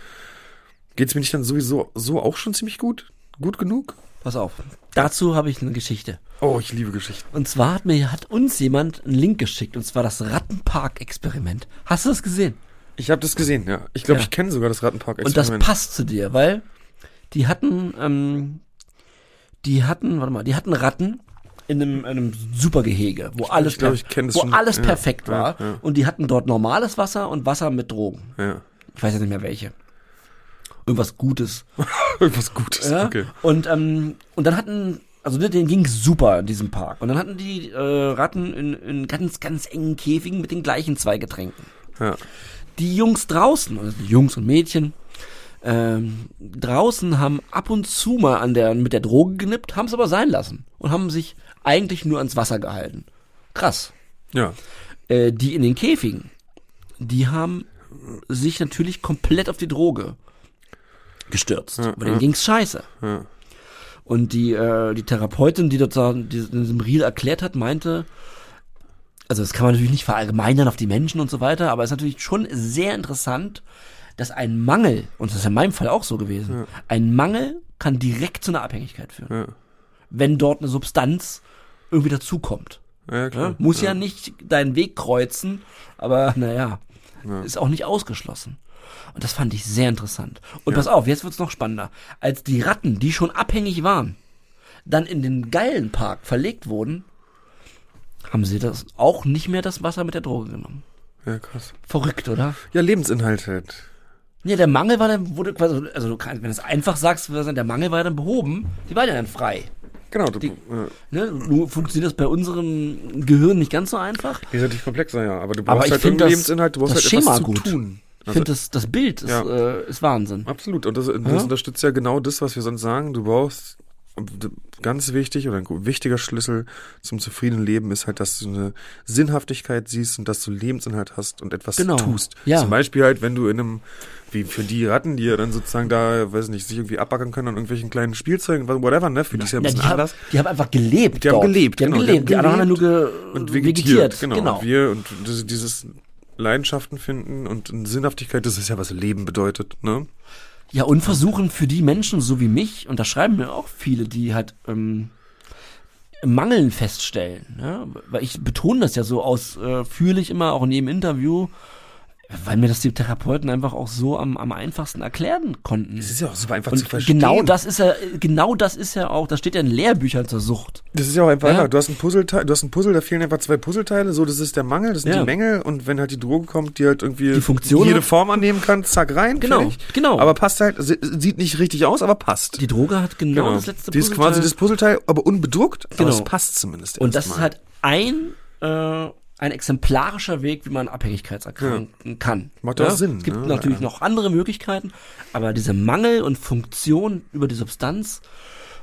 Geht's mir nicht dann sowieso so auch schon ziemlich gut? Gut genug? Pass auf. Dazu habe ich eine Geschichte. Oh, ich liebe Geschichten. Und zwar hat mir hat uns jemand einen Link geschickt und zwar das Rattenpark-Experiment. Hast du das gesehen? Ich habe das gesehen, ja. Ich glaube, Ja. ich kenne sogar das Rattenpark. Und das passt zu dir, weil die hatten, ähm, die hatten, warte mal, die hatten Ratten in einem, einem super Gehege, wo alles, glaub, wo schon. alles Ja, perfekt ja, war. ja. Und die hatten dort normales Wasser und Wasser mit Drogen. Ja. Ich weiß jetzt nicht mehr welche. Irgendwas Gutes. Irgendwas Gutes. Ja? Okay. Und, ähm, und dann hatten, also ne, denen ging's super in diesem Park. Und dann hatten die äh, Ratten in, in ganz, ganz engen Käfigen mit den gleichen zwei Getränken. Ja. Die Jungs draußen, also die Jungs und Mädchen, ähm, draußen haben ab und zu mal an der, mit der Droge genippt, haben es aber sein lassen und haben sich eigentlich nur ans Wasser gehalten. Krass. Ja. Äh, die in den Käfigen, die haben sich natürlich komplett auf die Droge gestürzt. Ja, Bei denen ja. ging's scheiße. Ja. Und die, äh, die Therapeutin, die dort da- die in diesem Reel erklärt hat, meinte, also das kann man natürlich nicht verallgemeinern auf die Menschen und so weiter, aber es ist natürlich schon sehr interessant, dass ein Mangel, und das ist in meinem Fall auch so gewesen, ein Mangel kann direkt zu einer Abhängigkeit führen. Ja. Wenn dort eine Substanz irgendwie dazukommt. Ja, Ja? klar. Muss ja. nicht deinen Weg kreuzen, aber naja, Ja. ist auch nicht ausgeschlossen. Und das fand ich sehr interessant. Und pass auf, jetzt wird's noch spannender. Als die Ratten, die schon abhängig waren, dann in den geilen Park verlegt wurden, haben sie das auch nicht mehr das Wasser mit der Droge genommen. Ja, krass. Verrückt, oder? Ja, Lebensinhalt halt. Nee, der Mangel war dann, wurde quasi, also du kannst, wenn du es einfach sagst, der Mangel war dann behoben, die waren ja dann frei. Genau. Du, Die-. Ne? Nur funktioniert das bei unserem Gehirn nicht ganz so einfach. Die ist natürlich komplexer, ja. Aber du Aber brauchst ich halt irgendeinen Lebensinhalt, du brauchst halt etwas Schema zu gut. tun. Ich Also, finde, das, das Bild ist, Ja. äh, ist Wahnsinn. Absolut. Und das, das Ja? unterstützt ja genau das, was wir sonst sagen. Du brauchst ganz wichtig oder ein wichtiger Schlüssel zum zufriedenen Leben ist halt, dass du eine Sinnhaftigkeit siehst und dass du Lebensinhalt hast und etwas Genau. tust. Ja. Zum Beispiel halt, wenn du in einem, wie für die Ratten, die ja dann sozusagen da, weiß nicht, sich irgendwie abbacken können an irgendwelchen kleinen Spielzeugen, whatever, ne? Für die ist ja ein bisschen die, haben, anders. die haben einfach gelebt. Die haben dort. gelebt, Die haben genau, die gelebt. Die, haben anderen haben ja nur ge und vegetiert. vegetiert, genau. Und wir und dieses Leidenschaften finden und Sinnhaftigkeit, das ist ja was Leben bedeutet, ne? Ja, und versuchen für die Menschen so wie mich, und da schreiben mir auch viele, die halt ähm, Mangeln feststellen, ne? weil ich betone das ja so ausführlich immer, auch in jedem Interview, weil mir das die Therapeuten einfach auch so am, am einfachsten erklären konnten. Es ist ja auch super einfach zu Und verstehen. genau das ist ja, genau das ist ja auch, das steht ja in Lehrbüchern zur Sucht. Das ist ja auch einfach, Ja. einfach. du hast ein Puzzleteil, du hast ein Puzzle, da fehlen einfach zwei Puzzleteile, so, das ist der Mangel, das sind Ja. die Mängel und wenn halt die Droge kommt, die halt irgendwie Die Funktion jede hat- Form annehmen kann, zack rein, Genau, fertig. genau. Aber passt halt, sie- sieht nicht richtig aus, aber passt. Die Droge hat genau, Genau. das letzte die ist Puzzleteil. quasi das Puzzleteil, aber unbedruckt, aber Genau. es passt zumindest Und das ist erstmal. halt ein, äh, ein exemplarischer Weg, wie man Abhängigkeitserkranken kann. Macht auch Sinn, Es gibt ne? natürlich Ja. noch andere Möglichkeiten, aber diese Mangel und Funktion über die Substanz,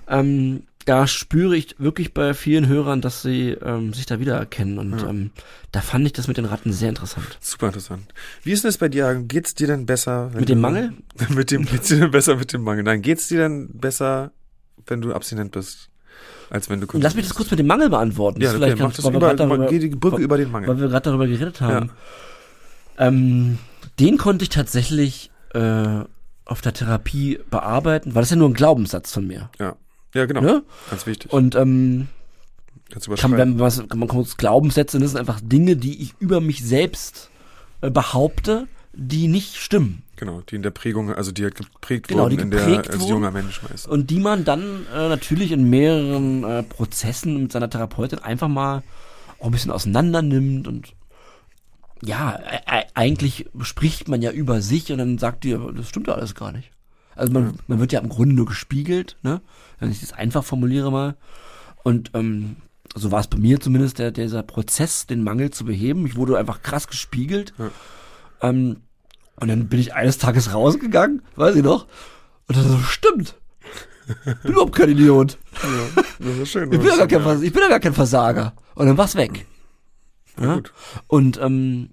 ähm, da spüre ich wirklich bei vielen Hörern, dass sie ähm, sich da wiedererkennen. Und ähm, da fand ich das mit den Ratten sehr interessant. Super interessant. Wie ist denn das bei dir? Geht's dir denn besser? wenn Mit dem Mangel? mit dem, geht's dir denn besser mit dem Mangel? Nein, geht's dir denn besser, wenn du abstinent bist, als wenn du Lass mich das kurz mit dem Mangel beantworten. Ja, Das ist okay, vielleicht mach das über, darüber- geh die Brücke weil- über den Mangel. weil wir gerade darüber geredet haben. Ähm, den konnte ich tatsächlich äh, auf der Therapie bearbeiten, weil das ist ja nur ein Glaubenssatz von mir. Ja. Ja, genau. Ne? Ganz wichtig. Und ähm, kann, wenn man, was, kann man kurz Glaubenssätze, das sind einfach Dinge, die ich über mich selbst äh, behaupte, die nicht stimmen. Genau, die in der Prägung, also die halt geprägt Genau, wurden die in der, geprägt als wurden. junger Mensch meist. Und die man dann äh, natürlich in mehreren äh, Prozessen mit seiner Therapeutin einfach mal auch ein bisschen auseinander nimmt und ja, e- eigentlich spricht man ja über sich und dann sagt die, das stimmt ja alles gar nicht. Also man, man wird ja im Grunde nur gespiegelt, ne? Wenn ich das einfach formuliere mal. Und ähm, so war es bei mir zumindest, der, dieser Prozess, den Mangel zu beheben. Ich wurde einfach krass gespiegelt. Ja. Ähm, und dann bin ich eines Tages rausgegangen, weiß ich noch. Und dann so, stimmt. Bin überhaupt kein Idiot. Ja, das ist schön. Ich bin ja gar kein, Vers ich bin ja gar kein Versager. Und dann war's weg. Ja, gut. Und, ähm,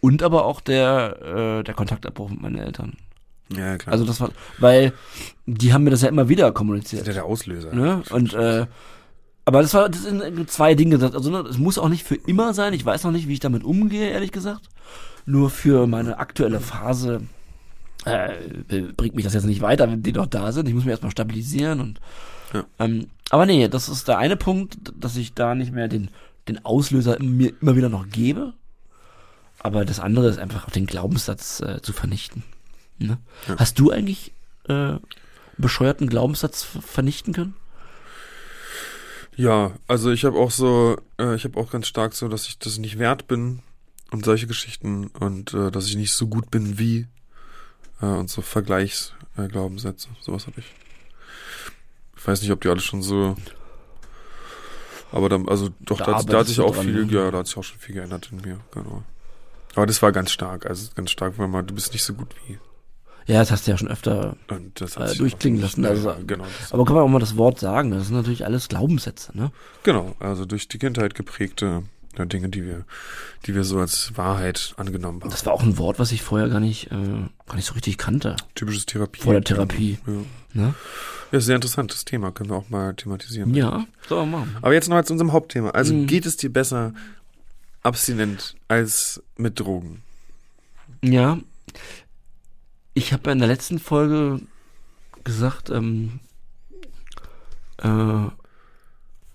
und aber auch der, äh, der Kontaktabbruch mit meinen Eltern. Ja, klar. Also das war, weil die haben mir das ja immer wieder kommuniziert. das ist ja der Auslöser. Ne? Und äh, aber das war das sind zwei Dinge. Also ne, es muss auch nicht für immer sein. Ich weiß noch nicht, wie ich damit umgehe, ehrlich gesagt. Nur für meine aktuelle Phase äh, bringt mich das jetzt nicht weiter, wenn die noch da sind. Ich muss mich erstmal stabilisieren und Ja. ähm, aber nee, das ist der eine Punkt, dass ich da nicht mehr den den Auslöser mir immer wieder noch gebe. Aber das andere ist einfach auch den Glaubenssatz äh, zu vernichten. Ne? Ja. Hast du eigentlich äh, bescheuerten Glaubenssatz ver- vernichten können? Ja, also ich habe auch so, äh, ich habe auch ganz stark so, dass ich das nicht wert bin und solche Geschichten und äh, dass ich nicht so gut bin wie äh, und so Vergleichsglaubenssätze, äh, sowas habe ich. Ich weiß nicht, ob die alle schon so, aber dann, also doch, Da da, hat- da hat sich auch dran, viel, ne? ja, da hat sich auch schon viel geändert in mir, genau. Aber das war ganz stark, also ganz stark, weil man, du bist nicht so gut wie. Ja, das hast du ja schon öfter. Äh, durchklingen lassen, also- ja, genau, Aber kann man auch mal das Wort sagen? Das sind natürlich alles Glaubenssätze, ne? genau, also durch die Kindheit geprägte ja, Dinge, die wir, die wir so als Wahrheit angenommen haben. Das war auch ein Wort, was ich vorher gar nicht, äh, gar nicht so richtig kannte. Typisches Therapie. Vor der Therapie. Ja. Ne? ja, sehr interessantes Thema, können wir auch mal thematisieren. Ja, man machen. Aber jetzt noch zu unserem Hauptthema. Also Mhm. geht es dir besser abstinent als mit Drogen? Ja. Ich habe ja in der letzten Folge gesagt, ähm, äh,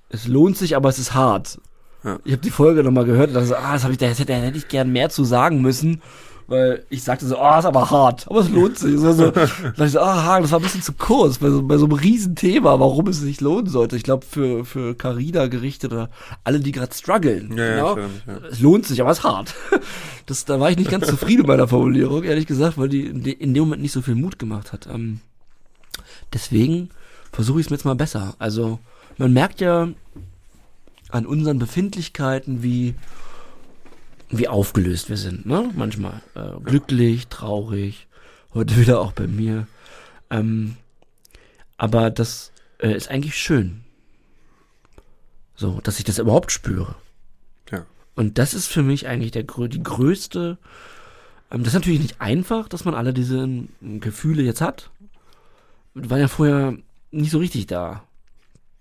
es lohnt sich, aber es ist hart. Ja. Ich habe die Folge nochmal gehört und dachte so, ah, das, hab ich, da hätte, da hätte ich gern mehr zu sagen müssen. Weil ich sagte so, ah, ist aber hart, aber es lohnt sich. So, so, da dachte ich so, ah, das war ein bisschen zu kurz bei so, bei so einem Riesenthema, warum es sich lohnen sollte. Ich glaube, für, für Carina gerichtet oder alle, die gerade strugglen. Ja, ja, genau. erinnere mich, ja. Es lohnt sich, aber es ist hart. Das, da war ich nicht ganz zufrieden mit meiner Formulierung, ehrlich gesagt, weil die in dem Moment nicht so viel Mut gemacht hat. Ähm, deswegen versuche ich es mir jetzt mal besser. Also, man merkt ja an unseren Befindlichkeiten, wie, wie aufgelöst wir sind, ne? Manchmal. Äh, glücklich, traurig, heute wieder auch bei mir. Ähm, aber das äh, ist eigentlich schön. So, dass ich das überhaupt spüre. Ja. Und das ist für mich eigentlich der, die größte. Ähm, das ist natürlich nicht einfach, dass man alle diese ähm, Gefühle jetzt hat. Waren ja vorher nicht so richtig da.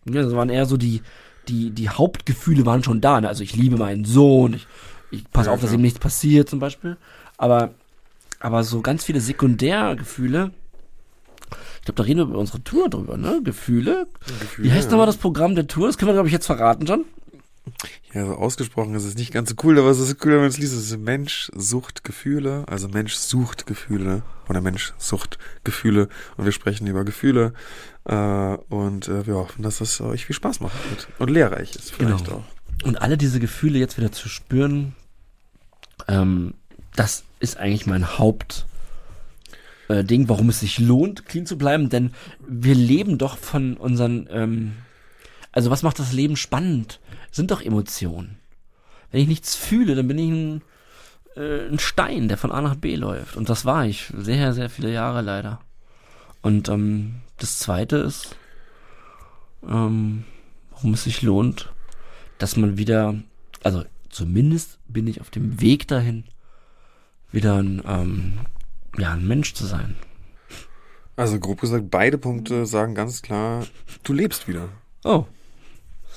Ja, das waren eher so die, die, die Hauptgefühle waren schon da. Ne? Also ich liebe meinen Sohn, ich, ich passe Ja, auf, dass klar. ihm nichts passiert zum Beispiel. Aber, aber so ganz viele Sekundärgefühle, ich glaube, da reden wir über unsere Tour drüber, ne? Gefühle. Wie heißt nochmal das Programm der Tour? Das können wir, glaube ich, jetzt verraten, John. Ja, so ausgesprochen ist es nicht ganz so cool, aber es ist cool, wenn man es liest. Es ist Mensch sucht Gefühle, also Mensch sucht Gefühle oder Mensch sucht Gefühle und wir sprechen über Gefühle äh, und äh, wir hoffen, dass es euch viel Spaß machen wird und lehrreich ist vielleicht Genau. auch. Und alle diese Gefühle jetzt wieder zu spüren, ähm, das ist eigentlich mein Haupt äh, Ding, warum es sich lohnt, clean zu bleiben, denn wir leben doch von unseren, ähm, also was macht das Leben spannend? Sind doch Emotionen. Wenn ich nichts fühle, dann bin ich ein, äh, ein Stein, der von A nach B läuft. Und das war ich sehr, sehr viele Jahre leider. Und ähm, das Zweite ist, ähm, warum es sich lohnt, dass man wieder, also zumindest bin ich auf dem Weg dahin, wieder ein, ähm, ja, ein Mensch zu sein. Also grob gesagt, beide Punkte sagen ganz klar, du lebst wieder. Oh,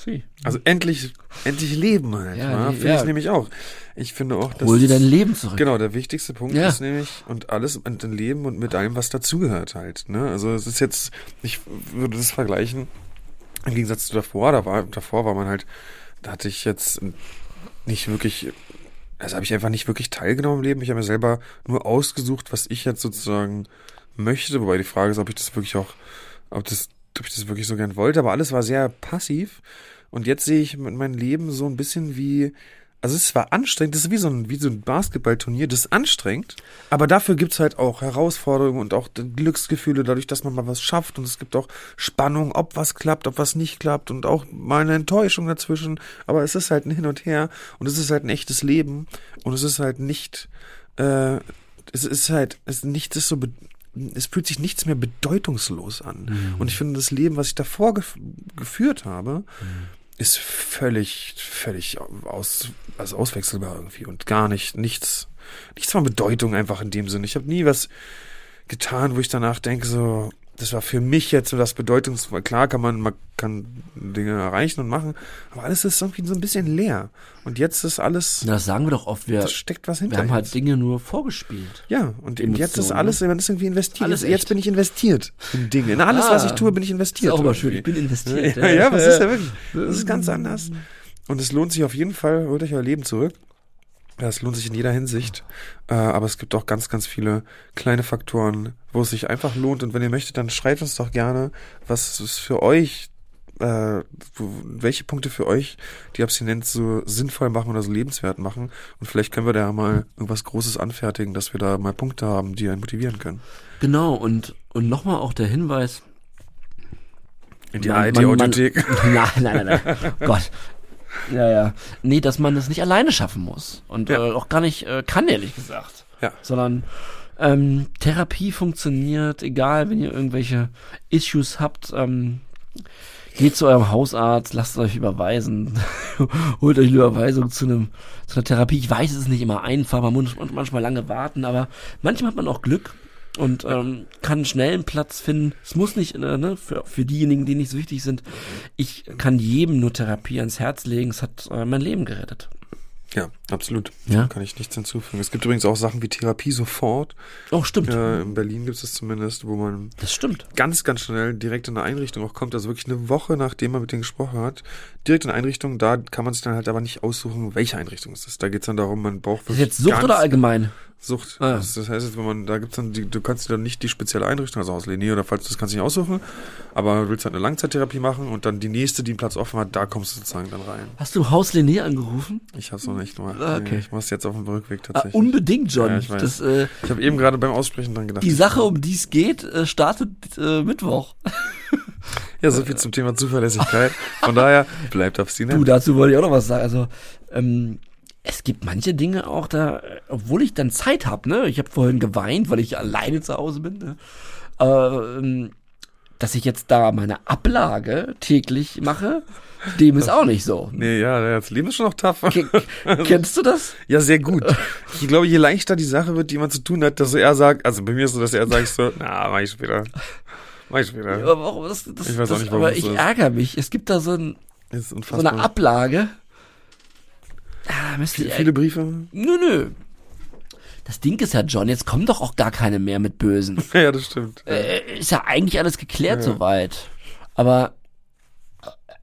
sie. Also endlich, endlich leben halt. Ja, die- Finde ja. ich nämlich auch. Ich finde auch, dass Hol dir dein Leben zurück. Genau, der wichtigste Punkt Ja. ist nämlich, und alles mit dem Leben und mit allem, was dazugehört halt. Ne? Also es ist jetzt, ich würde das vergleichen, im Gegensatz zu davor, da war, davor war man halt, da hatte ich jetzt nicht wirklich, also habe ich einfach nicht wirklich teilgenommen im Leben. Ich habe mir selber nur ausgesucht, was ich jetzt sozusagen möchte, wobei die Frage ist, ob ich das wirklich auch, ob das, ob ich das wirklich so gern wollte, aber alles war sehr passiv. Und jetzt sehe ich meinem Leben so ein bisschen wie, also es war anstrengend, das ist wie so ein, wie so ein Basketballturnier, das ist anstrengend, aber dafür gibt's halt auch Herausforderungen und auch Glücksgefühle dadurch, dass man mal was schafft und es gibt auch Spannung, ob was klappt, ob was nicht klappt und auch mal eine Enttäuschung dazwischen, aber es ist halt ein Hin und Her und es ist halt ein echtes Leben und es ist halt nicht, äh, es ist halt, es nichts ist so, es fühlt sich nichts mehr bedeutungslos an. Und ich finde, das Leben, was ich davor gef geführt habe, ist völlig, völlig aus, also auswechselbar irgendwie und gar nicht, nichts, nichts von Bedeutung einfach in dem Sinne. Ich habe nie was getan, wo ich danach denke, so, das war für mich jetzt so das Bedeutungsvoll. Klar kann man, man kann Dinge erreichen und machen, aber alles ist irgendwie so ein bisschen leer. Und jetzt ist alles, Das sagen wir doch oft, wir, das steckt was hinter. wir haben halt jetzt. Dinge nur vorgespielt. Ja, und eben jetzt ist Emotionen, alles, man ist irgendwie investiert. Alles jetzt, echt. bin ich investiert in Dinge. In alles, was ich Ah, tue, bin ich investiert. Ist auch mal schön, ich bin investiert. Ja, ja, was ist ja wirklich? Das ist ganz anders. Und es lohnt sich auf jeden Fall, holt euch euer Leben zurück. Ja, es lohnt sich in jeder Hinsicht. Äh, aber es gibt auch ganz, ganz viele kleine Faktoren, wo es sich einfach lohnt. Und wenn ihr möchtet, dann schreibt uns doch gerne, was es für euch, äh, welche Punkte für euch die Abstinenz so sinnvoll machen oder so lebenswert machen. Und vielleicht können wir da mal irgendwas Großes anfertigen, dass wir da mal Punkte haben, die einen motivieren können. Genau, und, und nochmal auch der Hinweis, In die Man- man- man- Audiothek. Nein, nein, nein, nein. Gott. Ja, ja. Nee, dass man das nicht alleine schaffen muss. Und Ja. äh, auch gar nicht äh, kann, ehrlich gesagt. Ja. Sondern ähm, Therapie funktioniert, egal, wenn ihr irgendwelche Issues habt. Ähm, geht zu eurem Hausarzt, lasst euch überweisen, holt euch eine Überweisung zu einem zu einer Therapie. Ich weiß, es ist nicht immer einfach, man muss manchmal lange warten, aber manchmal hat man auch Glück und ähm, kann schnell einen Platz finden. Es muss nicht, äh, ne, für, für diejenigen, die nicht so wichtig sind. Ich kann jedem nur Therapie ans Herz legen. Es hat äh, mein Leben gerettet. Ja, absolut. Ja. Kann ich nichts hinzufügen. Es gibt übrigens auch Sachen wie Therapie sofort. Oh, stimmt. Ja, in Berlin gibt es das zumindest, wo man Das stimmt. ganz, ganz schnell direkt in eine Einrichtung auch kommt. Also wirklich eine Woche, nachdem man mit denen gesprochen hat. Direkt in eine Einrichtung. Da kann man sich dann halt aber nicht aussuchen, welche Einrichtung es ist. Da geht es dann darum, man braucht Das ist wirklich jetzt Sucht oder allgemein? Sucht. Ah. Das, das heißt, jetzt, wenn man, da gibt's dann, die, du kannst dir dann nicht die spezielle Einrichtung, also Hauslinie oder falls das kannst du nicht aussuchen, aber du willst halt eine Langzeittherapie machen und dann die nächste, die einen Platz offen hat, da kommst du sozusagen dann rein. Hast du Haus Lené angerufen? Ich hab's noch nicht gemacht. Ah, okay. Nee, Ich mach's jetzt auf dem Rückweg Ah, tatsächlich. unbedingt, John. Ja, ich weiß. das, äh, ich habe eben gerade beim Aussprechen dran gedacht. die Sache, um die es geht, äh, startet äh, Mittwoch. Ja, so viel zum Thema Zuverlässigkeit. Von daher bleibt Du, abstinent. dazu wollte ich auch noch was sagen. Also, ähm, es gibt manche Dinge auch da, äh, obwohl ich dann Zeit habe, ne? Ich habe vorhin geweint, weil ich alleine zu Hause bin, ne? Ähm, dass ich jetzt da meine Ablage täglich mache, dem ist auch nicht so. Nee, ja, das Leben ist schon noch tough. Ke- Kennst du das? Ja, sehr gut. Ich glaube, je leichter die Sache wird, die man zu tun hat, dass er sagt, also bei mir ist so, dass er sagt so, na, mach ich später. Mach ich später. Aber warum, das, das, Ich weiß auch das, nicht, warum aber ich ärgere mich. Es gibt da so, ein, so eine Ablage. Ah, Mist, Viele, viele Briefe. Nö, nö. Das Ding ist ja, John, jetzt kommen doch auch gar keine mehr mit Bösen. Ja, das stimmt. äh, ist ja eigentlich alles geklärt Ja. soweit. Aber,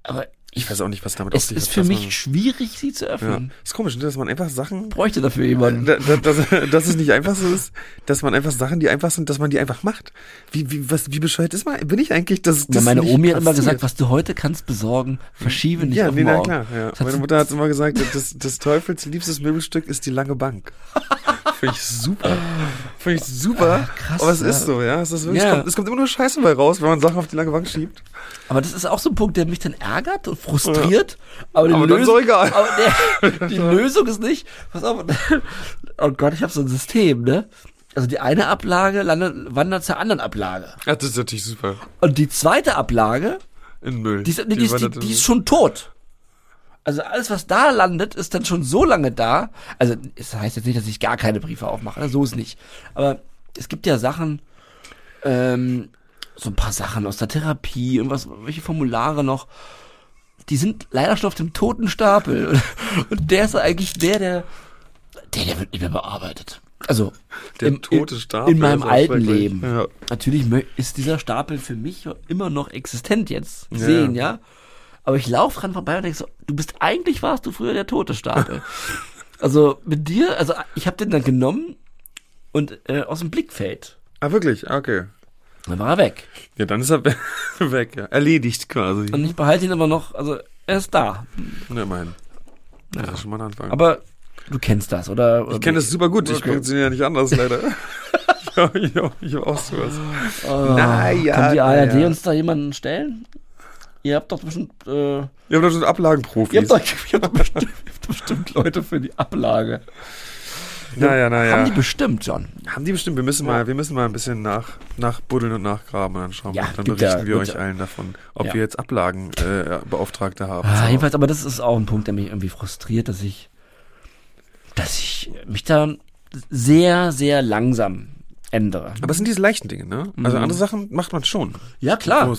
aber Ich weiß auch nicht, was damit auf Es sich ist für mich schwierig, sie zu Ja, öffnen. ist komisch, ne, dass man einfach Sachen Bräuchte dafür jemanden. Da- da- dass, dass es nicht einfach so ist, dass man einfach Sachen, die einfach sind, dass man die einfach macht. Wie, wie, was, wie bescheuert ist man? Bin ich eigentlich, dass Ja, das meine nicht Omi hat immer gesagt, was du heute kannst besorgen, verschiebe nicht Ja, auf nee, na morgen. klar. Ja. Das hat Meine Mutter hat immer gesagt, das, das Teufels liebstes Möbelstück ist die lange Bank. Finde ich super. Finde ich super. Ah, krass, Aber es ja. ist so, ja. Es, ist wirklich, Ja. es, kommt, es kommt immer nur Scheiße bei raus, wenn man Sachen auf die lange Bank schiebt. Aber das ist auch so ein Punkt, der mich dann ärgert und frustriert. Aber, die Aber Lösung, auch egal. Aber der, die Lösung ist nicht, pass auf, oh Gott, ich habe so ein System, ne? Also die eine Ablage landet, wandert zur anderen Ablage. Ja, das ist natürlich super. Und die zweite Ablage, In Müll. die, ist- nee, die, die, die ist schon tot. Also alles, was da landet, ist dann schon so lange da. Also es heißt jetzt nicht, dass ich gar keine Briefe aufmache, ne? so ist nicht. Aber es gibt ja Sachen, ähm, so ein paar Sachen aus der Therapie und was, welche Formulare noch, die sind leider schon auf dem toten Stapel. Und, und der ist eigentlich der, der, der, der wird nicht mehr bearbeitet. Also Der im, tote in, Stapel in meinem alten. Leben. Ja. Natürlich ist dieser Stapel für mich immer noch existent jetzt. Ja. Sehen, ja. Aber ich laufe dran vorbei und denke so, du bist eigentlich warst du früher der tote Stapel. also mit dir, also ich habe den dann genommen und äh, aus dem Blickfeld. Ah, wirklich? Ah, Okay. Dann war er weg. Ja, dann ist er we- weg, ja. Erledigt quasi. Und ich behalte ihn aber noch, also er ist da. Ja, mein. Das Ja. ist schon mal ein Anfang. Aber du kennst das, oder? ich kenne das super gut. Ich Okay. funktioniere ja nicht anders, leider. ja, ich hab, ich hab auch sowas. Oh, Na ja, Kann die ARD ja. uns da jemanden stellen? Ihr habt doch bestimmt, äh, Wir haben doch schon Ablagenprofis. ihr habt doch, ihr habt bestimmt, ihr habt bestimmt Leute für die Ablage. naja, naja. Haben die bestimmt, John. Haben die bestimmt. Wir müssen mal, wir müssen mal ein bisschen nach, nachbuddeln und nachgraben und dann schauen. Ja, dann berichten ja- wir euch ja. allen davon, ob Ja. wir jetzt Ablagenbeauftragte äh, haben. Ah, jedenfalls, aber das ist auch ein Punkt, der mich irgendwie frustriert, dass ich, dass ich mich da sehr, sehr langsam ändere. Aber es sind diese leichten Dinge, ne? Also Mhm. andere Sachen macht man schon. Ja, klar.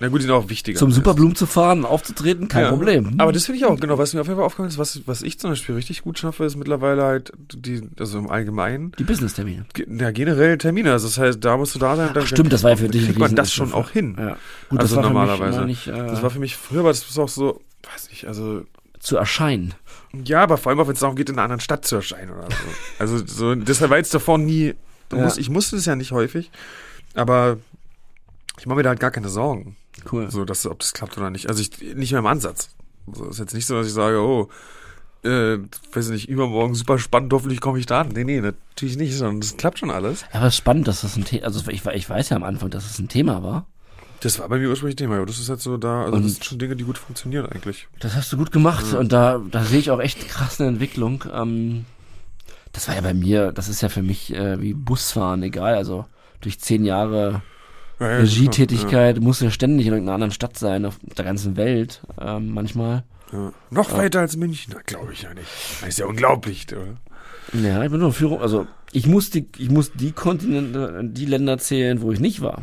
Na gut, die sind auch wichtiger. Zum Superblumen zu fahren, aufzutreten, kein Ja. Problem. Aber das finde ich auch, genau, was mir auf jeden Fall aufgefallen ist, was, was ich zum Beispiel richtig gut schaffe, ist mittlerweile halt die, also im Allgemeinen, die Business-Termine. ja, generell Termine. Also das heißt, da musst du da sein. Dann Stimmt, das war ja für dich kriegt man das schon auch hin. Ja. Gut, Also das war normalerweise. Für mich nicht, äh, Das war für mich früher, aber das ist auch so, weiß nicht, also zu erscheinen. Ja, aber vor allem auch, wenn es darum geht, in einer anderen Stadt zu erscheinen oder so. Also so, deshalb war jetzt davor nie, du Ja. musst, ich musste es ja nicht häufig, aber ich mache mir da halt gar keine Sorgen, Cool. so, dass, ob das klappt oder nicht. Also ich, nicht mehr im Ansatz. So, ist jetzt nicht so, dass ich sage, oh, äh, weiß ich nicht, übermorgen super spannend, hoffentlich komme ich da an. Nee, nee, natürlich nicht, sondern das klappt schon alles. Ja, aber es ist spannend, dass das ein Thema, also ich, ich weiß ja am Anfang, dass es ein Thema war. Das war bei mir ursprünglich Thema, aber das ist halt so da, also Und- das sind schon Dinge, die gut funktionieren eigentlich. Das hast du gut gemacht und da, da sehe ich auch echt krass eine Entwicklung. Ähm, das war ja bei mir, das ist ja für mich äh, wie Busfahren, egal. Also durch zehn Jahre Ja, ja, Regietätigkeit muss ja ständig in irgendeiner anderen Stadt sein, auf der ganzen Welt, ähm, manchmal. Ja, ja. Noch weiter als München, glaube ich ja nicht. Das ist ja unglaublich, oder? Ja, ich bin nur Führung, also ich muss die, ich muss die Kontinente, die Länder zählen, wo ich nicht war.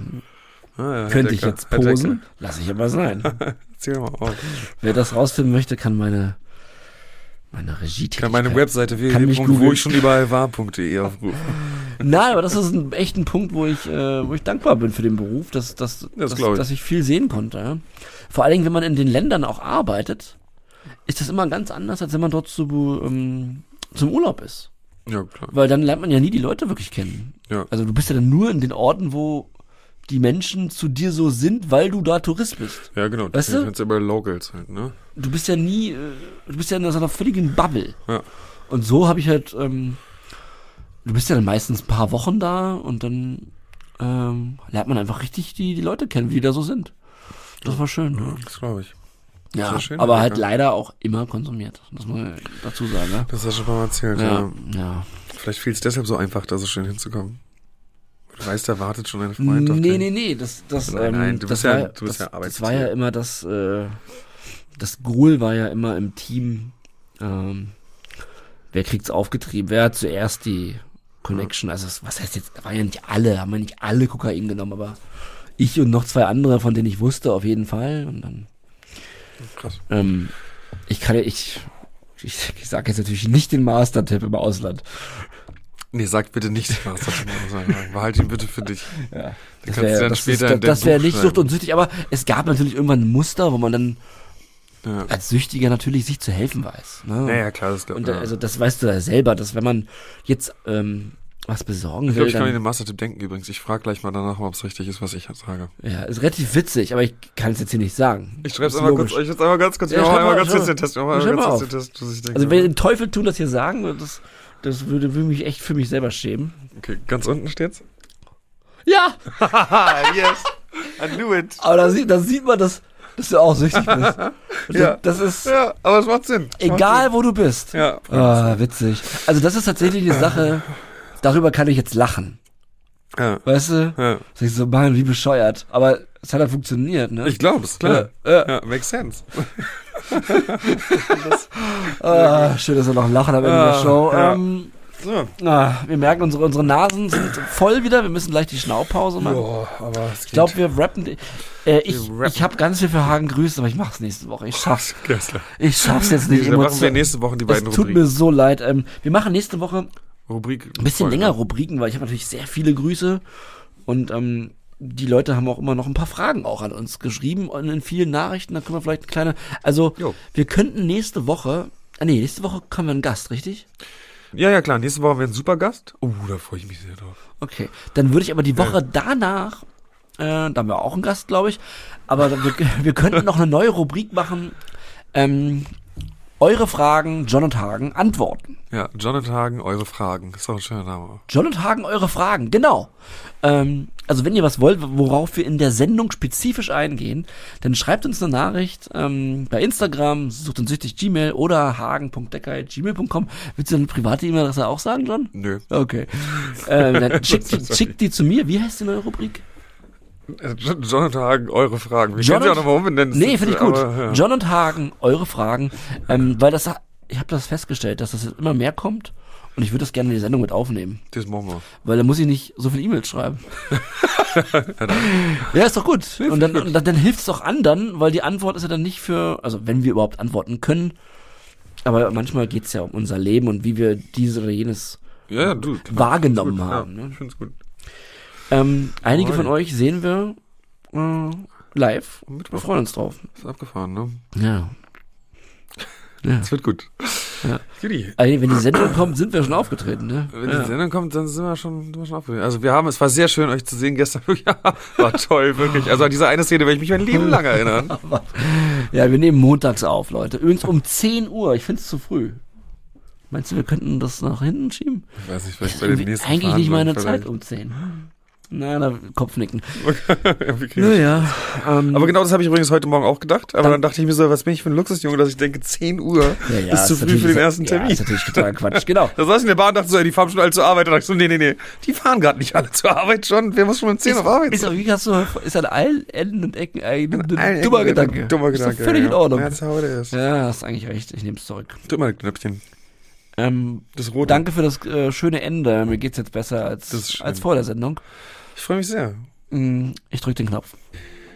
Ah, ja, Könnte ich jetzt posen, lasse ich aber sein. Erzähl mal auf. Wer das rausfinden möchte, kann meine, meine Regietätigkeit. Kann meine Webseite googeln. wo ich schon überall war.de aufrufen. Nein, aber das ist ein echt ein Punkt, wo ich, äh, wo ich dankbar bin für den Beruf, dass, dass, dass, glaub ich. dass ich viel sehen konnte. Ja? Vor allen Dingen, wenn man in den Ländern auch arbeitet, ist das immer ganz anders, als wenn man dort zu, ähm, zum Urlaub ist. Ja, klar. Weil dann lernt man ja nie die Leute wirklich kennen. Ja. Also du bist ja dann nur in den Orten, wo die Menschen zu dir so sind, weil du da Tourist bist. Ja, genau. Weißt das du? sind ja immer Locals halt, ne? Du bist ja nie, äh, du bist ja in so einer völligen Bubble. Ja. Und so habe ich halt, ähm, du bist ja dann meistens ein paar Wochen da und dann ähm, lernt man einfach richtig die, die Leute kennen, wie die da so sind. Das war schön. Ja, das glaube ich. ja schön, aber halt ja. leider auch immer konsumiert. Das muss man dazu sagen. Ja, Das hast du schon mal erzählt, ja. ja. ja. Vielleicht fiel es deshalb so einfach, da so schön hinzukommen. Weißt, da wartet schon ein Freund auf Nee, nee, nee, das, das, Nein, ähm, nein, du das bist ja- war, du bist das, ja das war ja immer das, äh, das Goal war ja immer im Team, ähm, wer kriegt's aufgetrieben, wer hat zuerst die Connection, also was heißt jetzt, waren ja nicht alle, haben ja nicht alle Kokain genommen, aber ich und noch zwei andere, von denen ich wusste, auf jeden Fall, und dann, Krass. ähm, ich kann ja, ich, ich, ich sage jetzt natürlich nicht den Master-Tipp im Ausland. Nee, sag bitte nicht, sagen. Behalt ihn bitte für dich. Ja. Das wäre dann das, später ist- in dein das wär Buch nicht. Sucht und Süchtig, aber es gab natürlich irgendwann ein Muster, wo man dann Ja. als Süchtiger natürlich sich zu helfen weiß. Ne? Ja, ja, klar, das Und ja. äh, also das weißt du ja selber, dass wenn man jetzt ähm, was besorgen Ich will, glaube, ich kann mir dann, den Mastertipp denken übrigens. Ich frage gleich mal danach, ob es richtig ist, was ich sage. ja, ist relativ witzig, aber ich kann es jetzt hier nicht sagen. Ich schreibe es einmal kurz, ich jetzt einmal ganz kurz, Ja, ich mach schreib einmal mal, ganz kurz den Test, ich mach Ja, einmal ganz kurz den Test, was ich denke. Also wenn den Teufel tun, das hier sagen, das, das würde, würde mich echt für mich selber schämen. okay, ganz unten steht's. Ja, yes, I knew it. aber da sieht, da sieht man, dass, dass du auch süchtig bist. Ja. Das ist Ja, aber es macht Sinn. Es macht egal, wo du bist. Sinn. Ja. Ah, witzig. Also das ist tatsächlich eine Sache, darüber kann ich jetzt lachen. ja. Weißt du? ja. Sag ich so, Mann, wie bescheuert. Aber es hat halt funktioniert, ne? Ich glaube es, klar. Ja, ja. Ja, makes sense. Ah, schön, dass wir noch lachen am Ende der Ah, Show. ja. Ähm, So. ah, wir merken, unsere, unsere Nasen sind voll wieder. Wir müssen gleich die Schnaupause machen. Es Ich glaube, wir rappen. Äh, ich Wir rappen. ich habe ganz viel für Hagen grüßt, aber ich mach's nächste Woche. Ich schaff's. Gessler. Ich schaff's jetzt nicht. Dann machen wir nächste Woche die es beiden tut Rubriken. mir so leid. Ähm, wir machen nächste Woche Rubrik. ein bisschen länger Rubriken, weil ich habe natürlich sehr viele Grüße und ähm, die Leute haben auch immer noch ein paar Fragen auch an uns geschrieben und in vielen Nachrichten, da können wir vielleicht eine kleine, also Jo. wir könnten nächste Woche, ah nee, nächste Woche kommen wir einen Gast, richtig? Ja, ja, klar. Nächste Woche wäre ein super Gast. Oh, da freue ich mich sehr drauf. Okay, dann würde ich aber die Woche danach, äh, da haben wir auch einen Gast, glaube ich, aber wir, wir könnten noch eine neue Rubrik machen, ähm, eure Fragen, John und Hagen antworten. Ja, Jonathan Hagen, eure Fragen. Ist doch ein schöner Name. John und Hagen, eure Fragen, genau. Ähm, also wenn ihr was wollt, worauf wir in der Sendung spezifisch eingehen, dann schreibt uns eine Nachricht ähm, bei Instagram, sucht uns süchtig Gmail oder hagen.decker.gmail.com. Willst du deine private E-Mail-Adresse auch sagen, John? Nö. Okay. ähm, dann schickt, schickt die zu mir. Wie heißt die neue Rubrik? Äh, Jo- Jonathan Hagen, eure Fragen. Wir John können sie auch und- nochmal umbenennen. Nee, finde ich gut. Aber, ja. John und Hagen, eure Fragen. Ähm, weil das, ich habe das festgestellt, dass das jetzt immer mehr kommt. Und ich würde das gerne in die Sendung mit aufnehmen. Das machen wir. Weil da muss ich nicht so viele E-Mails schreiben. ja, ist doch gut. Und dann, und dann, dann hilft es auch anderen, weil die Antwort ist ja dann nicht für, also wenn wir überhaupt antworten können. Aber manchmal geht es ja um unser Leben und wie wir dieses oder jenes Ja, du. wahrgenommen Gut, haben. Ja, Ne? ich find's gut. Ähm, einige von euch sehen wir äh, live. Am Wir Mittwoch freuen uns drauf. ist abgefahren, ne? Ja. Ja. Es wird gut. Ja. Also, wenn die Sendung kommt, sind wir schon aufgetreten, ne? Wenn ja. die Sendung kommt, dann sind wir schon, sind wir schon aufgeregt. Also wir haben, es war sehr schön, euch zu sehen gestern. Ja, war toll, wirklich. Also an diese eine Szene werde ich mich mein Leben lang erinnern. ja, wir nehmen montags auf, Leute. Übrigens um 10 Uhr. Ich finde es zu früh. Meinst du, wir könnten das nach hinten schieben? Ich weiß nicht, vielleicht bei den nächsten eigentlich nicht meine Verhandlungen Zeit um 10. Na, Kopfnicken. Ja, das. Naja. Ähm, Aber genau das habe ich übrigens heute Morgen auch gedacht. Aber Dann- dann, dachte ich mir so, was bin ich für ein Luxusjunge, dass ich denke, 10 Uhr ja, ja, ist zu früh für den ersten Ja, Termin. ist natürlich total Quatsch, genau. Da saß ich in der Bahn und dachte so, ey, die fahren schon alle zur Arbeit. Und dachte ich so, nee, nee, nee, die fahren gerade nicht alle zur Arbeit schon. Wir müssen schon um 10 auf Arbeit Ist, sein. wie hast du, ist an allen Enden und Ecken ein, ein, Ein- dummer ein- Gedanke. Dummer ist Gedanke. Doch völlig in ja. Ordnung. Ja, das ist. Ja, hast eigentlich recht. Ich nehme es zurück. Drück mal das Knöpfchen. Ähm, Das rote. danke für das äh, schöne Ende. Mir geht's jetzt besser als, ist als vor der Sendung. Ich freue mich sehr. Mm, Ich drück den Knopf.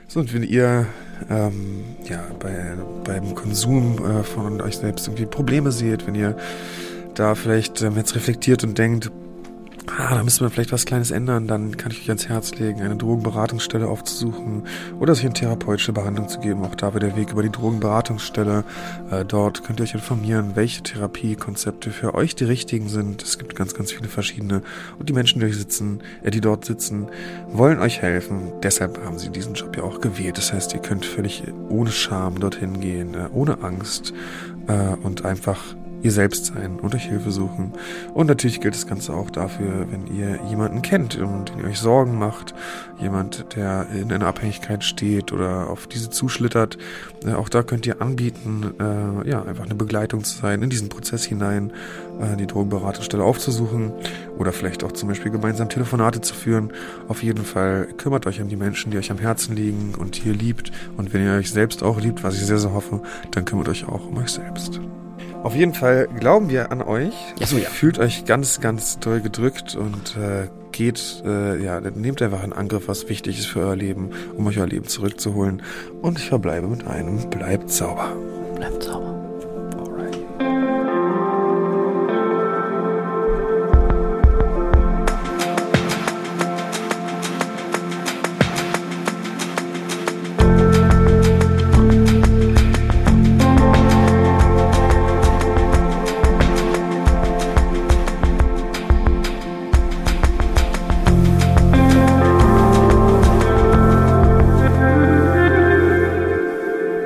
So, und wenn ihr ähm, ja, bei, beim Konsum äh, von euch selbst irgendwie Probleme seht, wenn ihr da vielleicht ähm, jetzt reflektiert und denkt, ah, da müssen wir vielleicht was Kleines ändern, dann kann ich euch ans Herz legen, eine Drogenberatungsstelle aufzusuchen oder sich eine therapeutische Behandlung zu geben. Auch da wäre der Weg über die Drogenberatungsstelle. Äh, dort könnt ihr euch informieren, welche Therapiekonzepte für euch die richtigen sind. Es gibt ganz, ganz viele verschiedene. Und die Menschen, die sitzen, äh, die dort sitzen, wollen euch helfen. Deshalb haben sie diesen Job ja auch gewählt. Das heißt, ihr könnt völlig ohne Scham dorthin gehen, äh, ohne Angst äh, und einfach ihr selbst sein und euch Hilfe suchen. Und natürlich gilt das Ganze auch dafür, wenn ihr jemanden kennt und ihr euch Sorgen macht, jemand, der in einer Abhängigkeit steht oder auf diese zuschlittert, äh, auch da könnt ihr anbieten, äh, ja, einfach eine Begleitung zu sein, in diesen Prozess hinein, äh, die Drogenberatungsstelle aufzusuchen oder vielleicht auch zum Beispiel gemeinsam Telefonate zu führen. Auf jeden Fall kümmert euch um die Menschen, die euch am Herzen liegen und die ihr liebt. Und wenn ihr euch selbst auch liebt, was ich sehr, sehr hoffe, dann kümmert euch auch um euch selbst. Auf jeden Fall glauben wir an euch. So, ja. Fühlt euch ganz, ganz doll gedrückt und äh, geht, äh, ja, nehmt einfach in Angriff, was wichtig ist für euer Leben, um euch euer Leben zurückzuholen. Und ich verbleibe mit einem, bleibt sauber. Bleibt sauber.